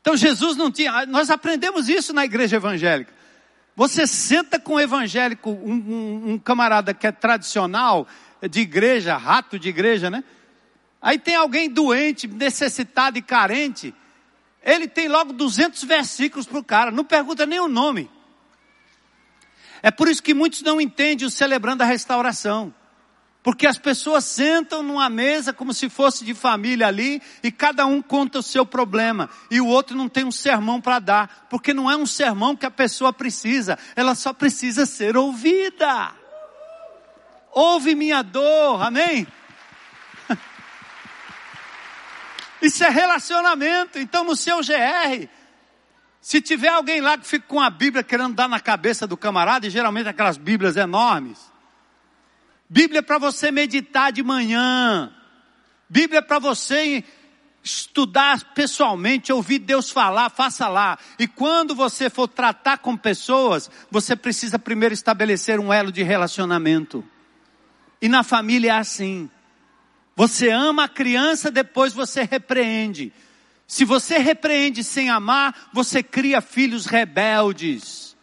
Então Jesus não tinha, nós aprendemos isso na igreja evangélica. Você senta com um evangélico, um, um, um camarada que é tradicional, de igreja, rato de igreja, né? Aí tem alguém doente, necessitado e carente. Ele tem logo 200 versículos para o cara, não pergunta nem o nome. É por isso que muitos não entendem o celebrando a restauração. Porque as pessoas sentam numa mesa como se fosse de família ali e cada um conta o seu problema e o outro não tem um sermão para dar, porque não é um sermão que a pessoa precisa, ela só precisa ser ouvida. Ouve minha dor, amém? Isso é relacionamento. Então, no seu GR, se tiver alguém lá que fica com a Bíblia querendo dar na cabeça do camarada, e geralmente aquelas Bíblias enormes, Bíblia para você meditar de manhã, Bíblia para você estudar pessoalmente, ouvir Deus falar, faça lá. E quando você for tratar com pessoas, você precisa primeiro estabelecer um elo de relacionamento. E na família é assim. Você ama a criança, depois você repreende. Se você repreende sem amar, você cria filhos rebeldes.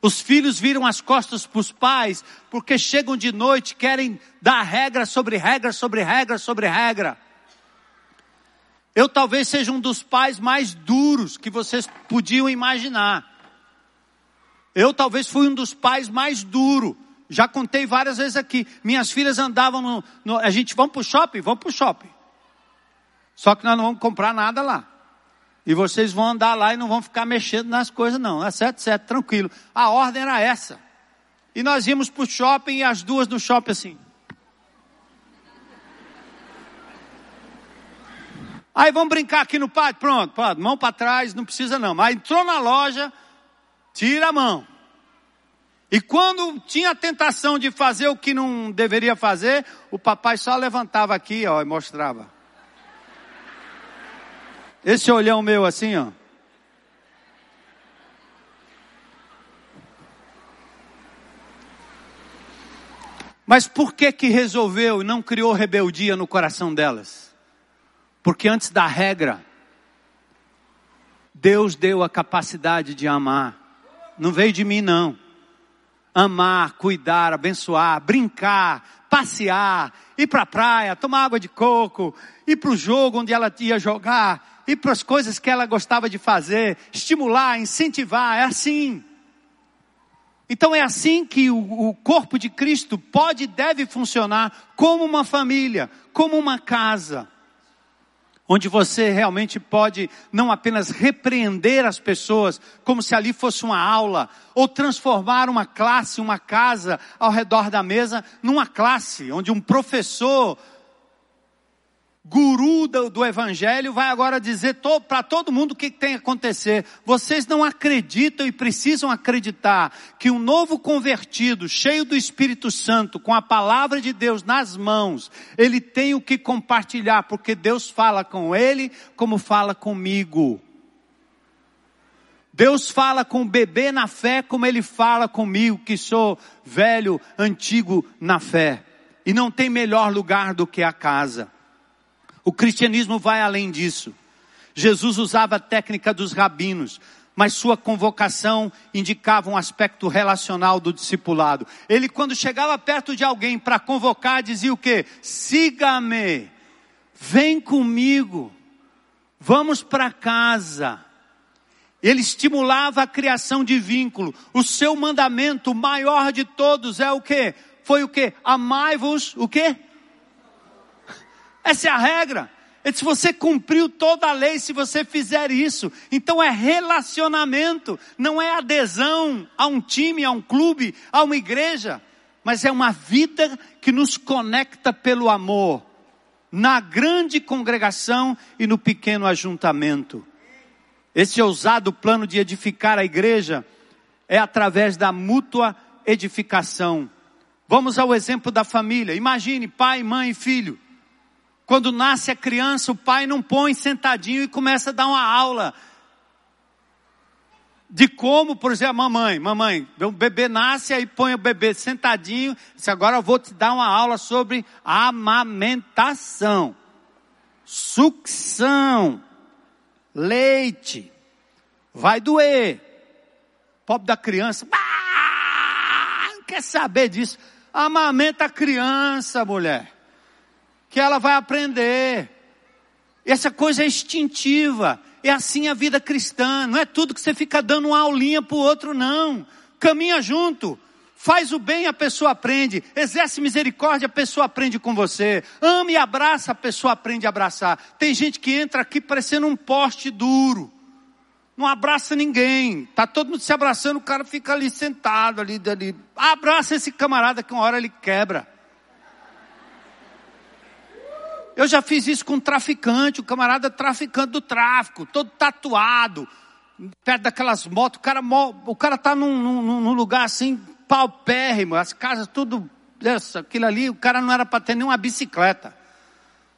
Os filhos viram as costas para os pais, porque chegam de noite, querem dar regra sobre regra sobre regra sobre regra. Eu talvez seja um dos pais mais duros que vocês podiam imaginar. Eu talvez fui um dos pais mais duros. Já contei várias vezes aqui. Minhas filhas andavam no, no a gente vamos para o shopping, vamos para o shopping. Só que nós não vamos comprar nada lá. E vocês vão andar lá e não vão ficar mexendo nas coisas, não. É certo, certo, tranquilo. A ordem era essa. E nós íamos para o shopping e as duas no shopping assim. Aí vamos brincar aqui no pátio, pronto, pronto, mão para trás, não precisa não. Mas entrou na loja, tira a mão. E quando tinha a tentação de fazer o que não deveria fazer, o papai só levantava aqui, ó, e mostrava. Esse olhão meu assim, ó. Mas por que que resolveu e não criou rebeldia no coração delas? Porque antes da regra, Deus deu a capacidade de amar. Não veio de mim, não. Amar, cuidar, abençoar, brincar, passear, ir para a praia, tomar água de coco, ir para o jogo onde ela ia jogar, ir para as coisas que ela gostava de fazer, estimular, incentivar, é assim. Então é assim que o, o corpo de Cristo pode e deve funcionar como uma família, como uma casa onde você realmente pode não apenas repreender as pessoas, como se ali fosse uma aula, ou transformar uma classe, uma casa ao redor da mesa, numa classe, onde um professor guru do, do evangelho vai agora dizer to, para todo mundo o que tem que acontecer. Vocês não acreditam e precisam acreditar que um novo convertido, cheio do Espírito Santo, com a palavra de Deus nas mãos, ele tem o que compartilhar, porque Deus fala com ele como fala comigo. Deus fala com o bebê na fé como ele fala comigo, que sou velho, antigo na fé. E não tem melhor lugar do que a casa. O cristianismo vai além disso. Jesus usava a técnica dos rabinos, mas sua convocação indicava um aspecto relacional do discipulado. Ele, quando chegava perto de alguém para convocar, dizia o quê? Siga-me, vem comigo, vamos para casa. Ele estimulava a criação de vínculo. O seu mandamento maior de todos é o quê? Foi o quê? Amai-vos, o quê? Essa é a regra. Ele disse, você cumpriu toda a lei se você fizer isso. Então é relacionamento, não é adesão a um time, a um clube, a uma igreja, mas é uma vida que nos conecta pelo amor, na grande congregação e no pequeno ajuntamento. Esse ousado plano de edificar a igreja é através da mútua edificação. Vamos ao exemplo da família. Imagine pai, mãe e filho. Quando nasce a criança, o pai não põe sentadinho e começa a dar uma aula de como, por exemplo, a mamãe, mamãe, o bebê nasce aí põe o bebê sentadinho, diz, agora eu vou te dar uma aula sobre amamentação, sucção, leite, vai doer, pobre da criança, não quer saber disso, amamenta a criança, mulher que ela vai aprender. Essa coisa é instintiva. É assim a vida cristã. Não é tudo que você fica dando uma aulinha para o outro, não. Caminha junto. Faz o bem, a pessoa aprende. Exerce misericórdia, a pessoa aprende com você. Ama e abraça, a pessoa aprende a abraçar. Tem gente que entra aqui parecendo um poste duro. Não abraça ninguém. Tá todo mundo se abraçando, o cara fica ali sentado ali, ali. Abraça esse camarada que uma hora ele quebra. Eu já fiz isso com um traficante, o um camarada traficante do tráfico, todo tatuado, perto daquelas motos, o cara, o cara tá num, num, num lugar assim, paupérrimo, as casas tudo, essa, aquilo ali, o cara não era para ter nenhuma bicicleta.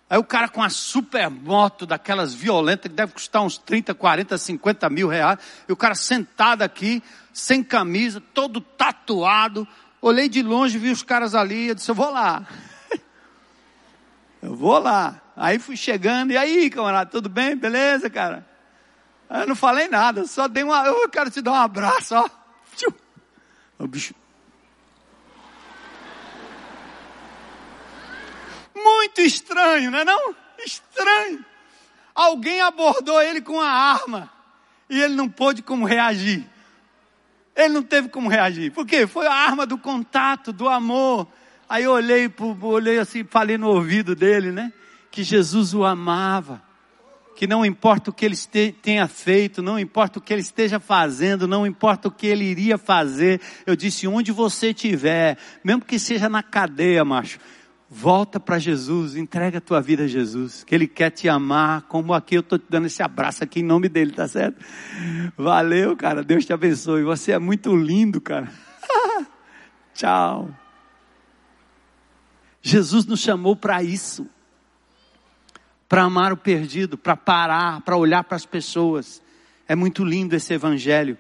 Aí o cara com a super moto daquelas violentas que deve custar uns 30, 40, 50 mil reais. E o cara sentado aqui, sem camisa, todo tatuado. Olhei de longe, vi os caras ali, eu disse, eu vou lá. Eu vou lá. Aí fui chegando, e aí, camarada, tudo bem? Beleza, cara? Eu não falei nada, só dei uma. Eu quero te dar um abraço, ó. O bicho. Muito estranho, não é não? Estranho. Alguém abordou ele com a arma e ele não pôde como reagir. Ele não teve como reagir. Por quê? Foi a arma do contato, do amor. Aí eu olhei, olhei assim, falei no ouvido dele, né? Que Jesus o amava. Que não importa o que ele tenha feito, não importa o que ele esteja fazendo, não importa o que ele iria fazer. Eu disse, onde você estiver, mesmo que seja na cadeia, macho, volta para Jesus, entrega a tua vida a Jesus, que Ele quer te amar, como aqui eu estou te dando esse abraço aqui em nome dEle, tá certo? Valeu, cara, Deus te abençoe, você é muito lindo, cara. (laughs) Tchau. Jesus nos chamou para isso. Para amar o perdido, para parar, para olhar para as pessoas. É muito lindo esse evangelho.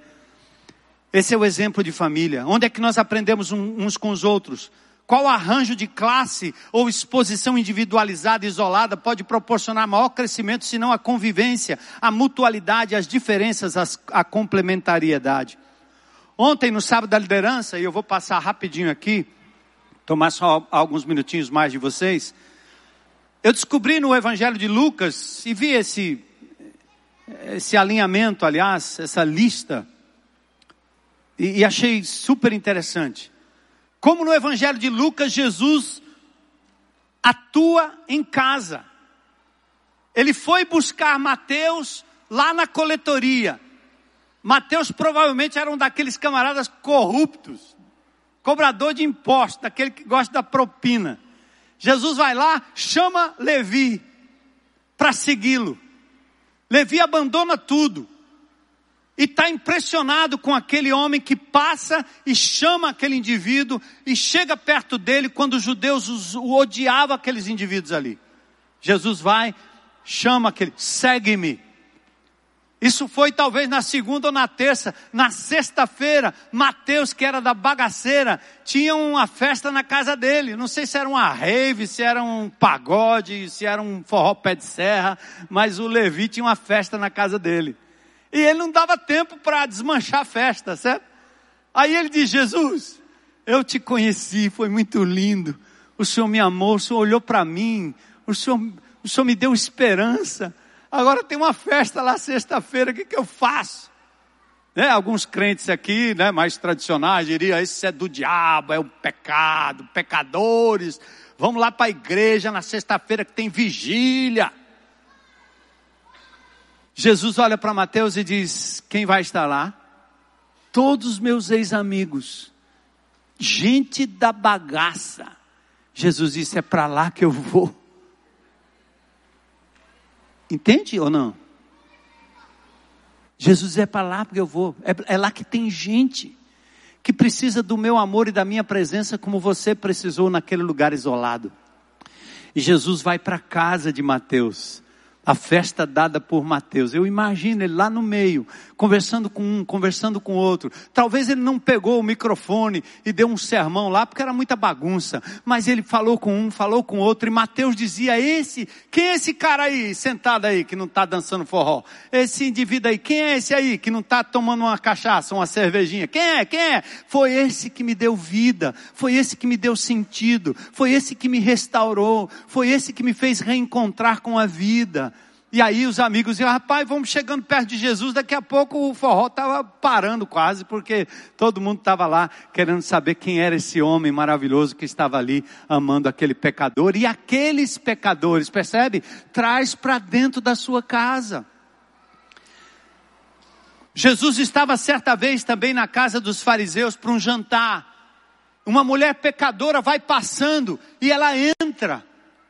Esse é o exemplo de família. Onde é que nós aprendemos uns com os outros? Qual arranjo de classe ou exposição individualizada, isolada, pode proporcionar maior crescimento, senão a convivência, a mutualidade, as diferenças, a complementariedade? Ontem, no sábado da liderança, e eu vou passar rapidinho aqui, tomar só alguns minutinhos mais de vocês. Eu descobri no Evangelho de Lucas e vi esse, esse alinhamento, aliás, essa lista, e, e achei super interessante. Como no Evangelho de Lucas, Jesus atua em casa. Ele foi buscar Mateus lá na coletoria. Mateus provavelmente era um daqueles camaradas corruptos, cobrador de impostos, daquele que gosta da propina. Jesus vai lá, chama Levi para segui-lo. Levi abandona tudo e está impressionado com aquele homem que passa e chama aquele indivíduo e chega perto dele quando os judeus o odiavam aqueles indivíduos ali. Jesus vai, chama aquele, segue-me. Isso foi talvez na segunda ou na terça. Na sexta-feira, Mateus, que era da bagaceira, tinha uma festa na casa dele. Não sei se era uma rave, se era um pagode, se era um forró pé de serra, mas o Levi tinha uma festa na casa dele. E ele não dava tempo para desmanchar a festa, certo? Aí ele diz: Jesus, eu te conheci, foi muito lindo. O Senhor me amou, o Senhor olhou para mim, o Senhor, o Senhor me deu esperança. Agora tem uma festa lá sexta-feira, o que, que eu faço? Né, alguns crentes aqui, né, mais tradicionais, diriam: Isso é do diabo, é o pecado, pecadores. Vamos lá para a igreja na sexta-feira que tem vigília. Jesus olha para Mateus e diz: Quem vai estar lá? Todos os meus ex-amigos, gente da bagaça. Jesus disse: É para lá que eu vou. Entende ou não? Jesus é para lá porque eu vou. É, é lá que tem gente que precisa do meu amor e da minha presença como você precisou naquele lugar isolado. E Jesus vai para a casa de Mateus a festa dada por Mateus. Eu imagino ele lá no meio, conversando com um, conversando com outro. Talvez ele não pegou o microfone e deu um sermão lá, porque era muita bagunça. Mas ele falou com um, falou com outro, e Mateus dizia: Esse, quem é esse cara aí, sentado aí, que não está dançando forró? Esse indivíduo aí, quem é esse aí, que não está tomando uma cachaça, uma cervejinha? Quem é? Quem é? Foi esse que me deu vida, foi esse que me deu sentido, foi esse que me restaurou, foi esse que me fez reencontrar com a vida. E aí os amigos diziam, rapaz, vamos chegando perto de Jesus, daqui a pouco o forró estava parando quase, porque todo mundo estava lá querendo saber quem era esse homem maravilhoso que estava ali amando aquele pecador. E aqueles pecadores, percebe? Traz para dentro da sua casa. Jesus estava certa vez também na casa dos fariseus para um jantar. Uma mulher pecadora vai passando e ela entra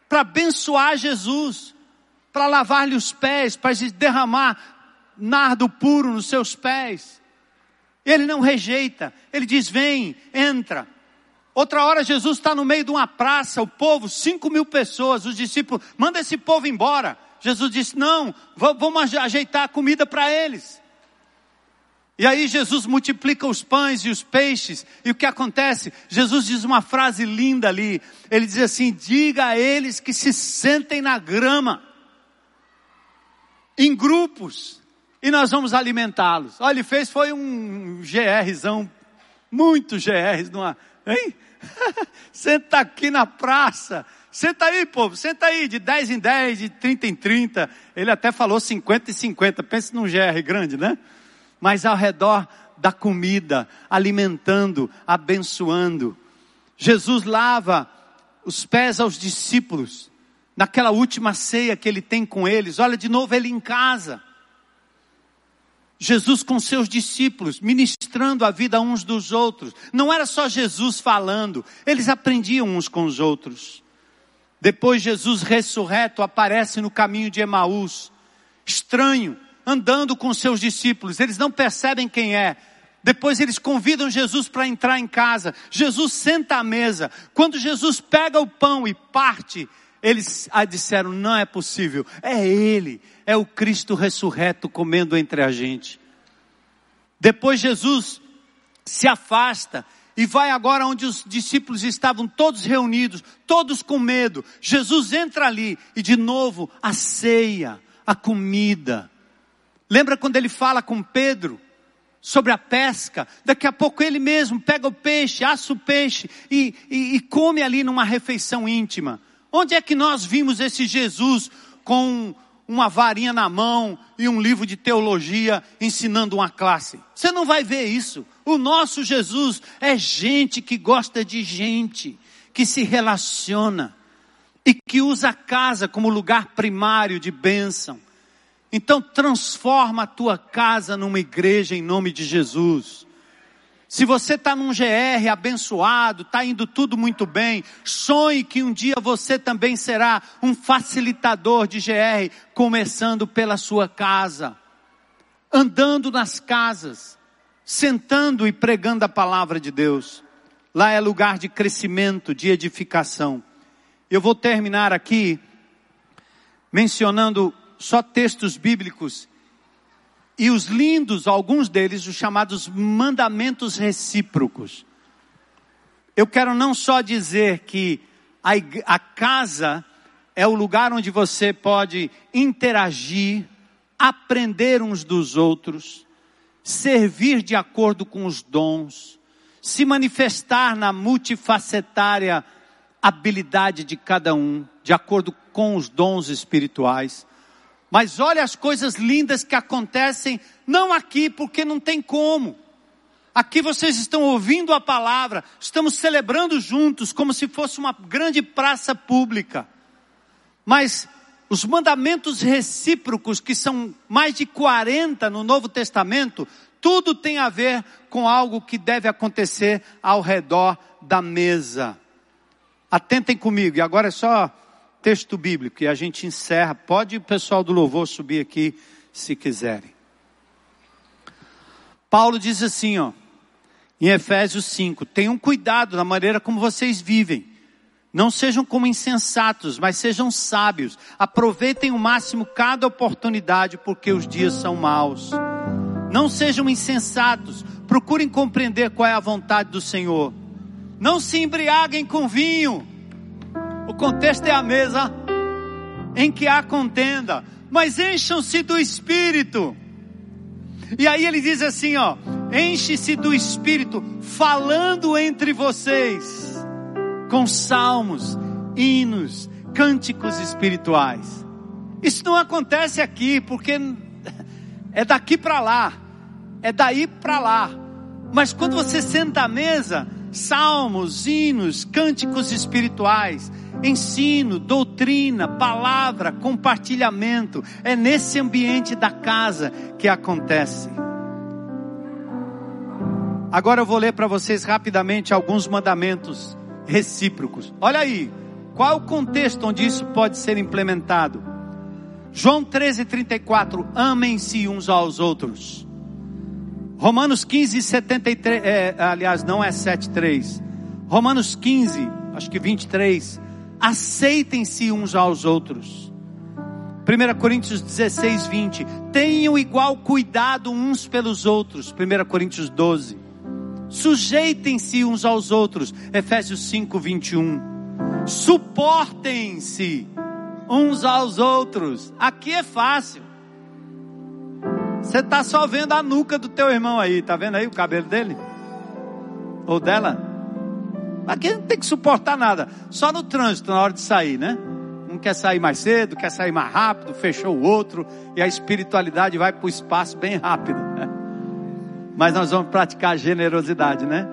para abençoar Jesus para lavar-lhe os pés, para derramar nardo puro nos seus pés. Ele não rejeita, ele diz: vem, entra. Outra hora Jesus está no meio de uma praça, o povo, cinco mil pessoas, os discípulos, manda esse povo embora. Jesus disse: Não, vamos ajeitar a comida para eles. E aí Jesus multiplica os pães e os peixes, e o que acontece? Jesus diz uma frase linda ali. Ele diz assim: Diga a eles que se sentem na grama, em grupos, e nós vamos alimentá-los. Olha, ele fez foi um GRzão, muito GRs numa, hein? (laughs) Senta aqui na praça. Senta aí, povo, senta aí, de 10 em 10, de 30 em 30. Ele até falou 50 e 50. Pense num GR grande, né? Mas ao redor da comida, alimentando, abençoando. Jesus lava os pés aos discípulos. Naquela última ceia que ele tem com eles. Olha de novo ele em casa. Jesus com seus discípulos, ministrando a vida uns dos outros. Não era só Jesus falando, eles aprendiam uns com os outros. Depois Jesus ressurreto aparece no caminho de Emaús, estranho, andando com seus discípulos, eles não percebem quem é. Depois eles convidam Jesus para entrar em casa. Jesus senta à mesa. Quando Jesus pega o pão e parte, eles ah, disseram: não é possível, é Ele, é o Cristo ressurreto comendo entre a gente. Depois Jesus se afasta e vai agora onde os discípulos estavam todos reunidos, todos com medo. Jesus entra ali e de novo a ceia, a comida. Lembra quando ele fala com Pedro? sobre a pesca, daqui a pouco ele mesmo pega o peixe, assa o peixe e, e, e come ali numa refeição íntima. Onde é que nós vimos esse Jesus com uma varinha na mão e um livro de teologia ensinando uma classe? Você não vai ver isso. O nosso Jesus é gente que gosta de gente, que se relaciona e que usa a casa como lugar primário de bênção. Então transforma a tua casa numa igreja em nome de Jesus. Se você está num GR abençoado, está indo tudo muito bem, sonhe que um dia você também será um facilitador de GR, começando pela sua casa, andando nas casas, sentando e pregando a palavra de Deus. Lá é lugar de crescimento, de edificação. Eu vou terminar aqui mencionando só textos bíblicos e os lindos, alguns deles, os chamados mandamentos recíprocos. Eu quero não só dizer que a, a casa é o lugar onde você pode interagir, aprender uns dos outros, servir de acordo com os dons, se manifestar na multifacetária habilidade de cada um, de acordo com os dons espirituais. Mas olha as coisas lindas que acontecem, não aqui, porque não tem como. Aqui vocês estão ouvindo a palavra, estamos celebrando juntos, como se fosse uma grande praça pública. Mas os mandamentos recíprocos, que são mais de 40 no Novo Testamento, tudo tem a ver com algo que deve acontecer ao redor da mesa. Atentem comigo, e agora é só texto bíblico e a gente encerra. Pode o pessoal do louvor subir aqui se quiserem. Paulo diz assim, ó, em Efésios 5: tenham cuidado na maneira como vocês vivem. Não sejam como insensatos, mas sejam sábios. Aproveitem o máximo cada oportunidade, porque os dias são maus. Não sejam insensatos, procurem compreender qual é a vontade do Senhor. Não se embriaguem com vinho o contexto é a mesa em que há contenda, mas encham-se do espírito. E aí ele diz assim, ó: enche-se do espírito, falando entre vocês com salmos, hinos, cânticos espirituais. Isso não acontece aqui, porque é daqui para lá, é daí para lá. Mas quando você senta à mesa, salmos, hinos, cânticos espirituais, ensino, doutrina, palavra, compartilhamento. É nesse ambiente da casa que acontece. Agora eu vou ler para vocês rapidamente alguns mandamentos recíprocos. Olha aí, qual o contexto onde isso pode ser implementado? João 13:34, amem-se uns aos outros. Romanos 15, 73, é, aliás, não é 7,3. Romanos 15, acho que 23. Aceitem-se uns aos outros. 1 Coríntios 16, 20. Tenham igual cuidado uns pelos outros. 1 Coríntios 12. Sujeitem-se uns aos outros. Efésios 5, 21. Suportem-se uns aos outros. Aqui é fácil. Você está só vendo a nuca do teu irmão aí. Tá vendo aí o cabelo dele? Ou dela? Aqui não tem que suportar nada. Só no trânsito, na hora de sair, né? Um quer sair mais cedo, quer sair mais rápido, fechou o outro. E a espiritualidade vai para o espaço bem rápido. (laughs) Mas nós vamos praticar generosidade, né?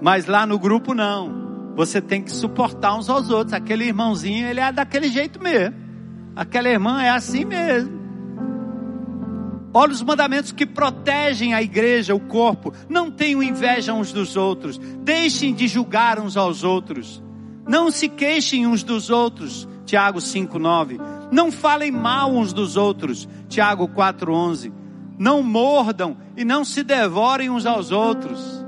Mas lá no grupo não. Você tem que suportar uns aos outros. Aquele irmãozinho, ele é daquele jeito mesmo. Aquela irmã é assim mesmo. Olha os mandamentos que protegem a igreja, o corpo. Não tenham inveja uns dos outros. Deixem de julgar uns aos outros. Não se queixem uns dos outros. Tiago 5:9. Não falem mal uns dos outros. Tiago 4:11. Não mordam e não se devorem uns aos outros.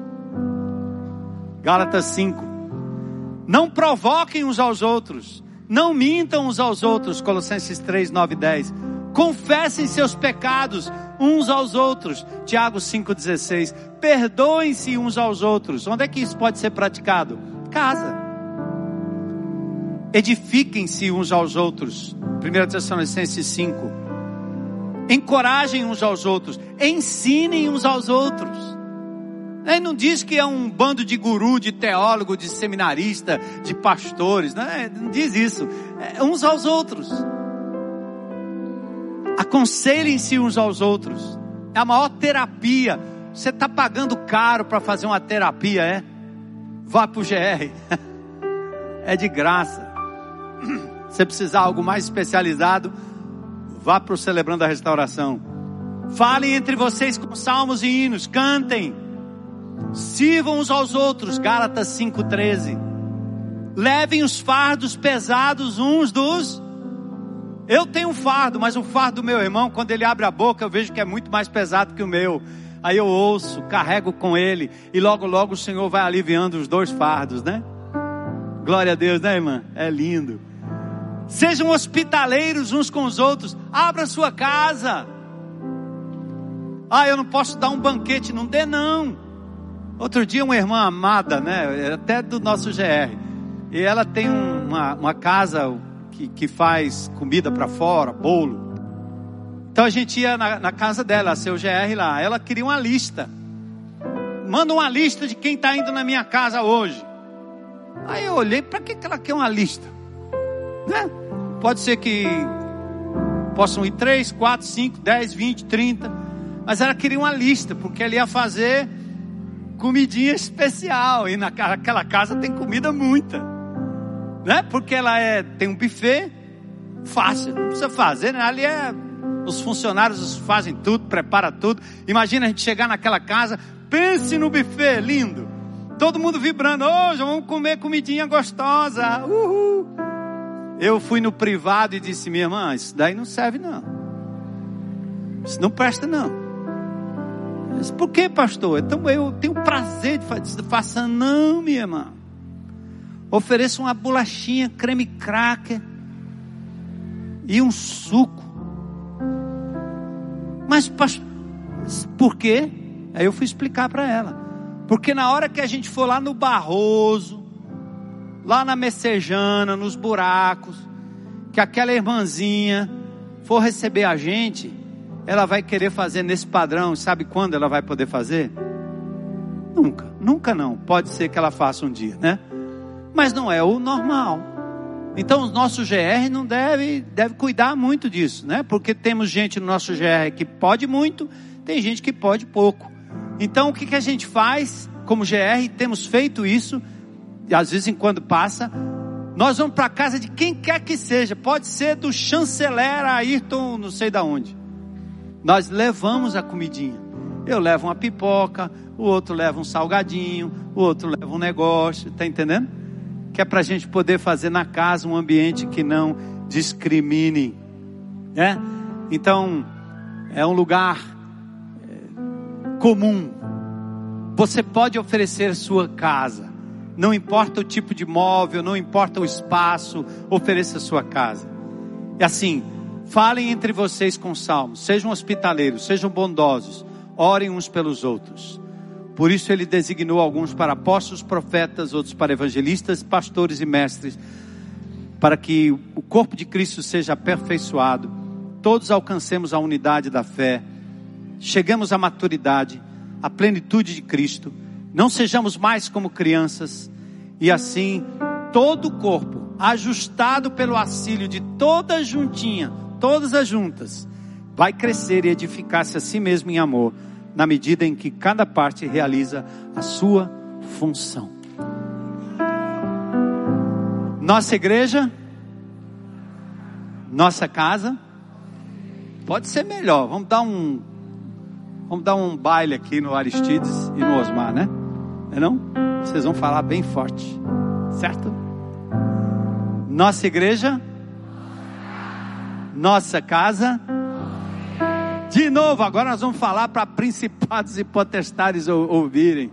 Gálatas 5. Não provoquem uns aos outros. Não mintam uns aos outros. Colossenses 3, 9 e 10. Confessem seus pecados uns aos outros. Tiago 5,16. Perdoem-se uns aos outros. Onde é que isso pode ser praticado? Casa. Edifiquem-se uns aos outros. 1 Tessalonicenses 5 encorajem uns aos outros, ensinem uns aos outros. Ele não diz que é um bando de guru, de teólogo, de seminarista, de pastores, não, é, não diz isso. É uns aos outros. Aconselhem-se uns aos outros. É a maior terapia. Você está pagando caro para fazer uma terapia, é? Vá para o GR. (laughs) é de graça. (clears throat) Se precisar algo mais especializado, Vá para o Celebrando a Restauração. Falem entre vocês com salmos e hinos, cantem. Sirvam uns aos outros, Gálatas 5,13. Levem os fardos pesados uns dos. Eu tenho um fardo, mas o fardo do meu irmão, quando ele abre a boca, eu vejo que é muito mais pesado que o meu. Aí eu ouço, carrego com ele, e logo, logo o Senhor vai aliviando os dois fardos, né? Glória a Deus, né, irmã? É lindo. Sejam hospitaleiros uns com os outros. Abra sua casa. Ah, eu não posso dar um banquete. Não dê, não. Outro dia, uma irmã amada, né? Até do nosso GR. E ela tem uma, uma casa que, que faz comida para fora, bolo. Então a gente ia na, na casa dela, seu GR lá. Ela queria uma lista. Manda uma lista de quem está indo na minha casa hoje. Aí eu olhei, para que, que ela quer uma lista? Né? Pode ser que possam ir 3, 4, 5, 10, 20, 30. Mas ela queria uma lista, porque ela ia fazer comidinha especial. E naquela casa tem comida muita. Né? Porque ela é, tem um buffet fácil, não precisa fazer, né? Ali é. Os funcionários fazem tudo, prepara tudo. Imagina a gente chegar naquela casa, pense no buffet lindo. Todo mundo vibrando, hoje vamos comer comidinha gostosa. Uhul. Eu fui no privado e disse, minha irmã, isso daí não serve não. Isso não presta não. Eu disse, por que, pastor? Então eu tenho prazer de fazer. Faça não, minha irmã. Ofereça uma bolachinha, creme cracker e um suco. Mas, pastor, por quê? Aí eu fui explicar para ela. Porque na hora que a gente for lá no Barroso, lá na Messejana, nos buracos, que aquela irmãzinha for receber a gente, ela vai querer fazer nesse padrão, sabe quando ela vai poder fazer? Nunca, nunca não. Pode ser que ela faça um dia, né? Mas não é o normal. Então o nosso GR não deve, deve cuidar muito disso, né? Porque temos gente no nosso GR que pode muito, tem gente que pode pouco. Então o que, que a gente faz como GR? Temos feito isso e às vezes quando passa, nós vamos para casa de quem quer que seja, pode ser do chanceler Ayrton, não sei da onde. Nós levamos a comidinha. Eu levo uma pipoca, o outro leva um salgadinho, o outro leva um negócio, tá entendendo? Que é para a gente poder fazer na casa um ambiente que não discrimine, né? Então, é um lugar é, comum. Você pode oferecer sua casa Não importa o tipo de móvel, não importa o espaço, ofereça sua casa. E assim, falem entre vocês com salmos, sejam hospitaleiros, sejam bondosos, orem uns pelos outros. Por isso ele designou alguns para apóstolos, profetas, outros para evangelistas, pastores e mestres, para que o corpo de Cristo seja aperfeiçoado, todos alcancemos a unidade da fé, cheguemos à maturidade, à plenitude de Cristo, não sejamos mais como crianças, e assim todo o corpo, ajustado pelo auxílio de toda juntinha, todas as juntas, vai crescer e edificar-se a si mesmo em amor, na medida em que cada parte realiza a sua função. Nossa igreja, nossa casa, pode ser melhor. Vamos dar um, vamos dar um baile aqui no Aristides e no Osmar, né? Não é não? Vocês vão falar bem forte, certo? Nossa igreja, nossa casa. De novo, agora nós vamos falar para principados e potestades ouvirem.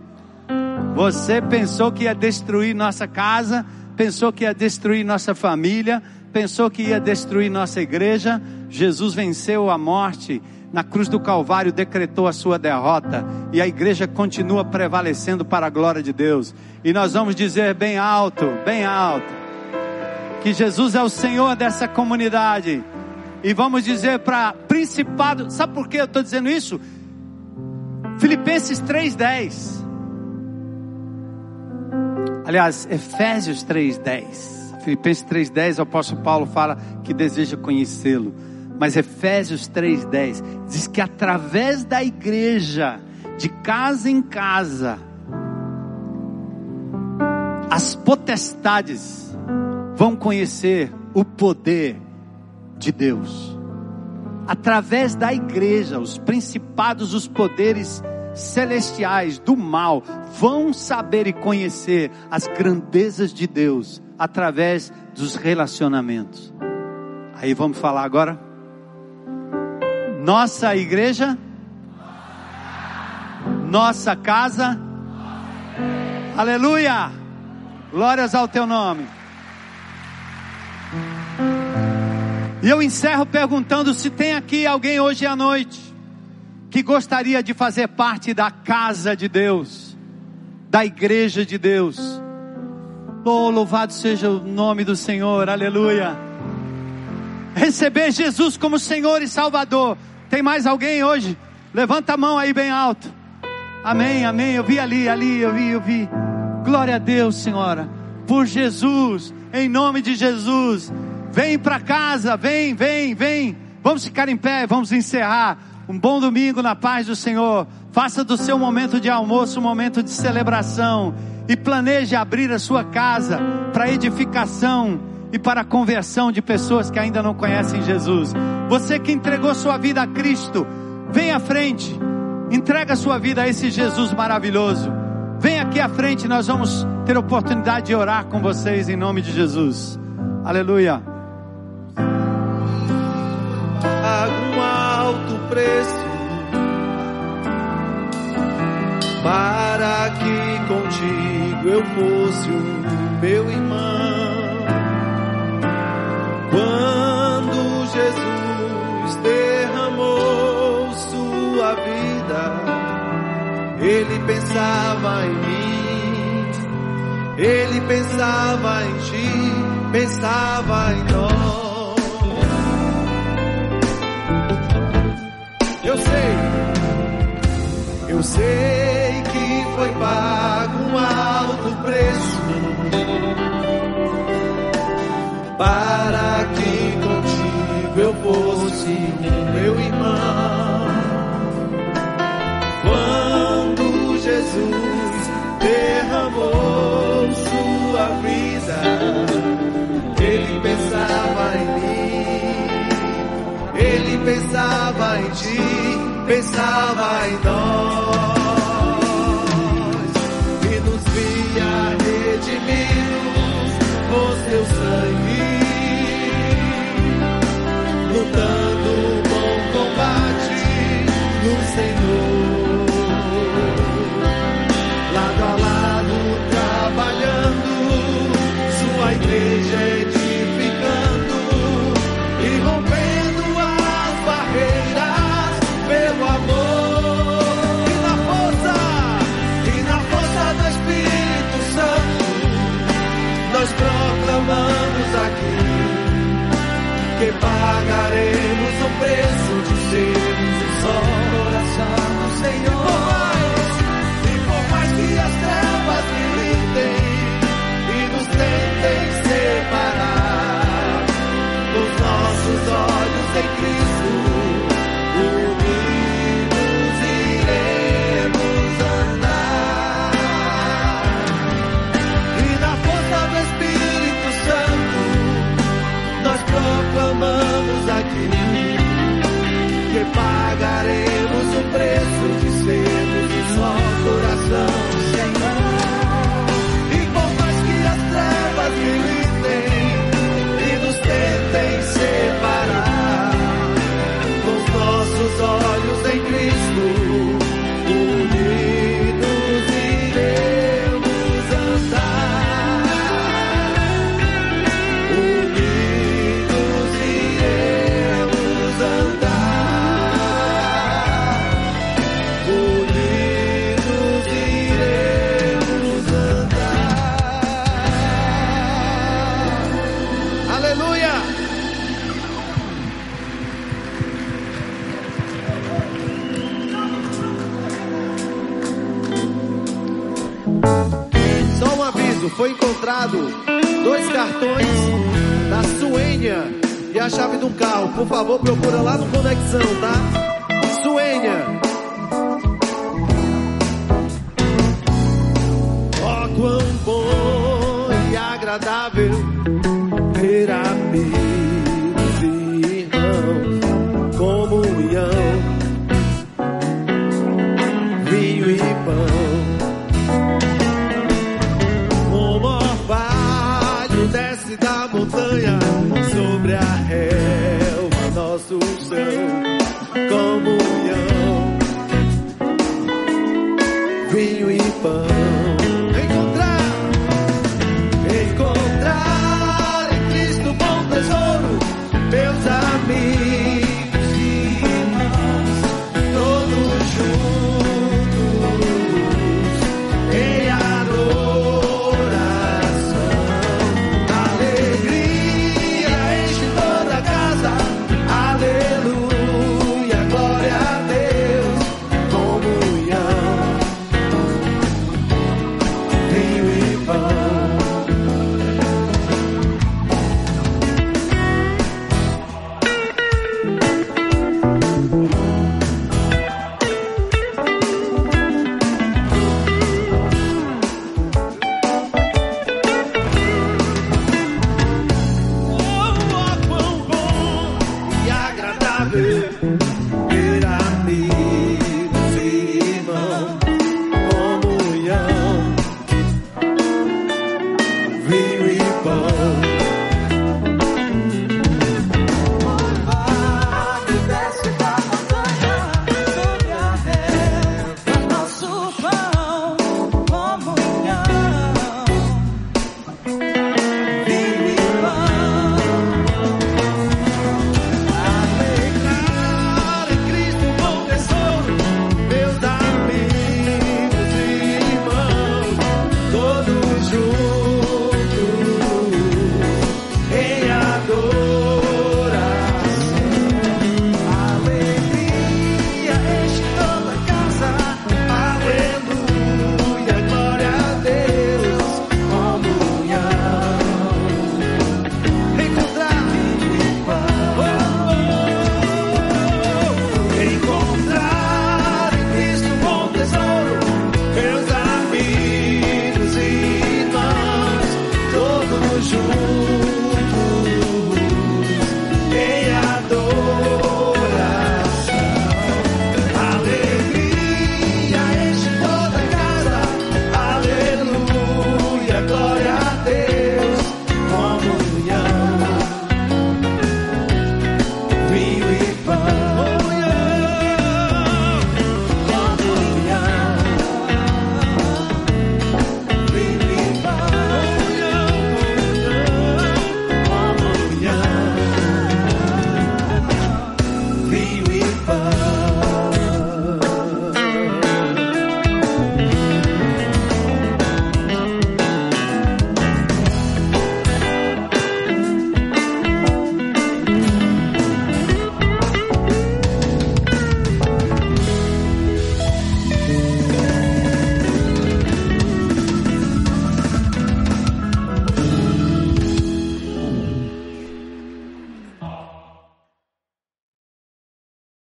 Você pensou que ia destruir nossa casa, pensou que ia destruir nossa família, pensou que ia destruir nossa igreja. Jesus venceu a morte na cruz do Calvário decretou a sua derrota e a igreja continua prevalecendo para a glória de Deus. E nós vamos dizer bem alto, bem alto, que Jesus é o Senhor dessa comunidade. E vamos dizer para principado, sabe por que eu estou dizendo isso? Filipenses 3,10. Aliás, Efésios 3,10. Filipenses 3,10, o apóstolo Paulo fala que deseja conhecê-lo. Mas Efésios 3,10 diz que através da igreja, de casa em casa, as potestades vão conhecer o poder de Deus. Através da igreja, os principados, os poderes celestiais do mal vão saber e conhecer as grandezas de Deus através dos relacionamentos. Aí vamos falar agora nossa igreja, nossa casa, aleluia, glórias ao teu nome. E eu encerro perguntando se tem aqui alguém hoje à noite que gostaria de fazer parte da casa de Deus, da igreja de Deus. Oh, louvado seja o nome do Senhor, aleluia. Receber Jesus como Senhor e Salvador tem mais alguém hoje? Levanta a mão aí bem alto. Amém, amém. Eu vi ali, ali, eu vi, eu vi. Glória a Deus, Senhora. Por Jesus, em nome de Jesus. Vem para casa, vem, vem, vem. Vamos ficar em pé, vamos encerrar. Um bom domingo na paz do Senhor. Faça do seu momento de almoço um momento de celebração. E planeje abrir a sua casa para edificação e para a conversão de pessoas que ainda não conhecem Jesus. Você que entregou sua vida a Cristo, vem à frente, entrega sua vida a esse Jesus maravilhoso. Vem aqui à frente, nós vamos ter oportunidade de orar com vocês em nome de Jesus. Aleluia. Preço para que contigo eu fosse o meu irmão. Quando Jesus derramou sua vida, ele pensava em mim, ele pensava em ti, pensava em nós. Eu sei que foi pago um alto preço para que contigo eu fosse meu irmão. Quando Jesus derramou sua vida, ele pensava em mim, ele pensava em ti, pensava em nós. E nos via redimidos com seu sangue pagaremos o preço.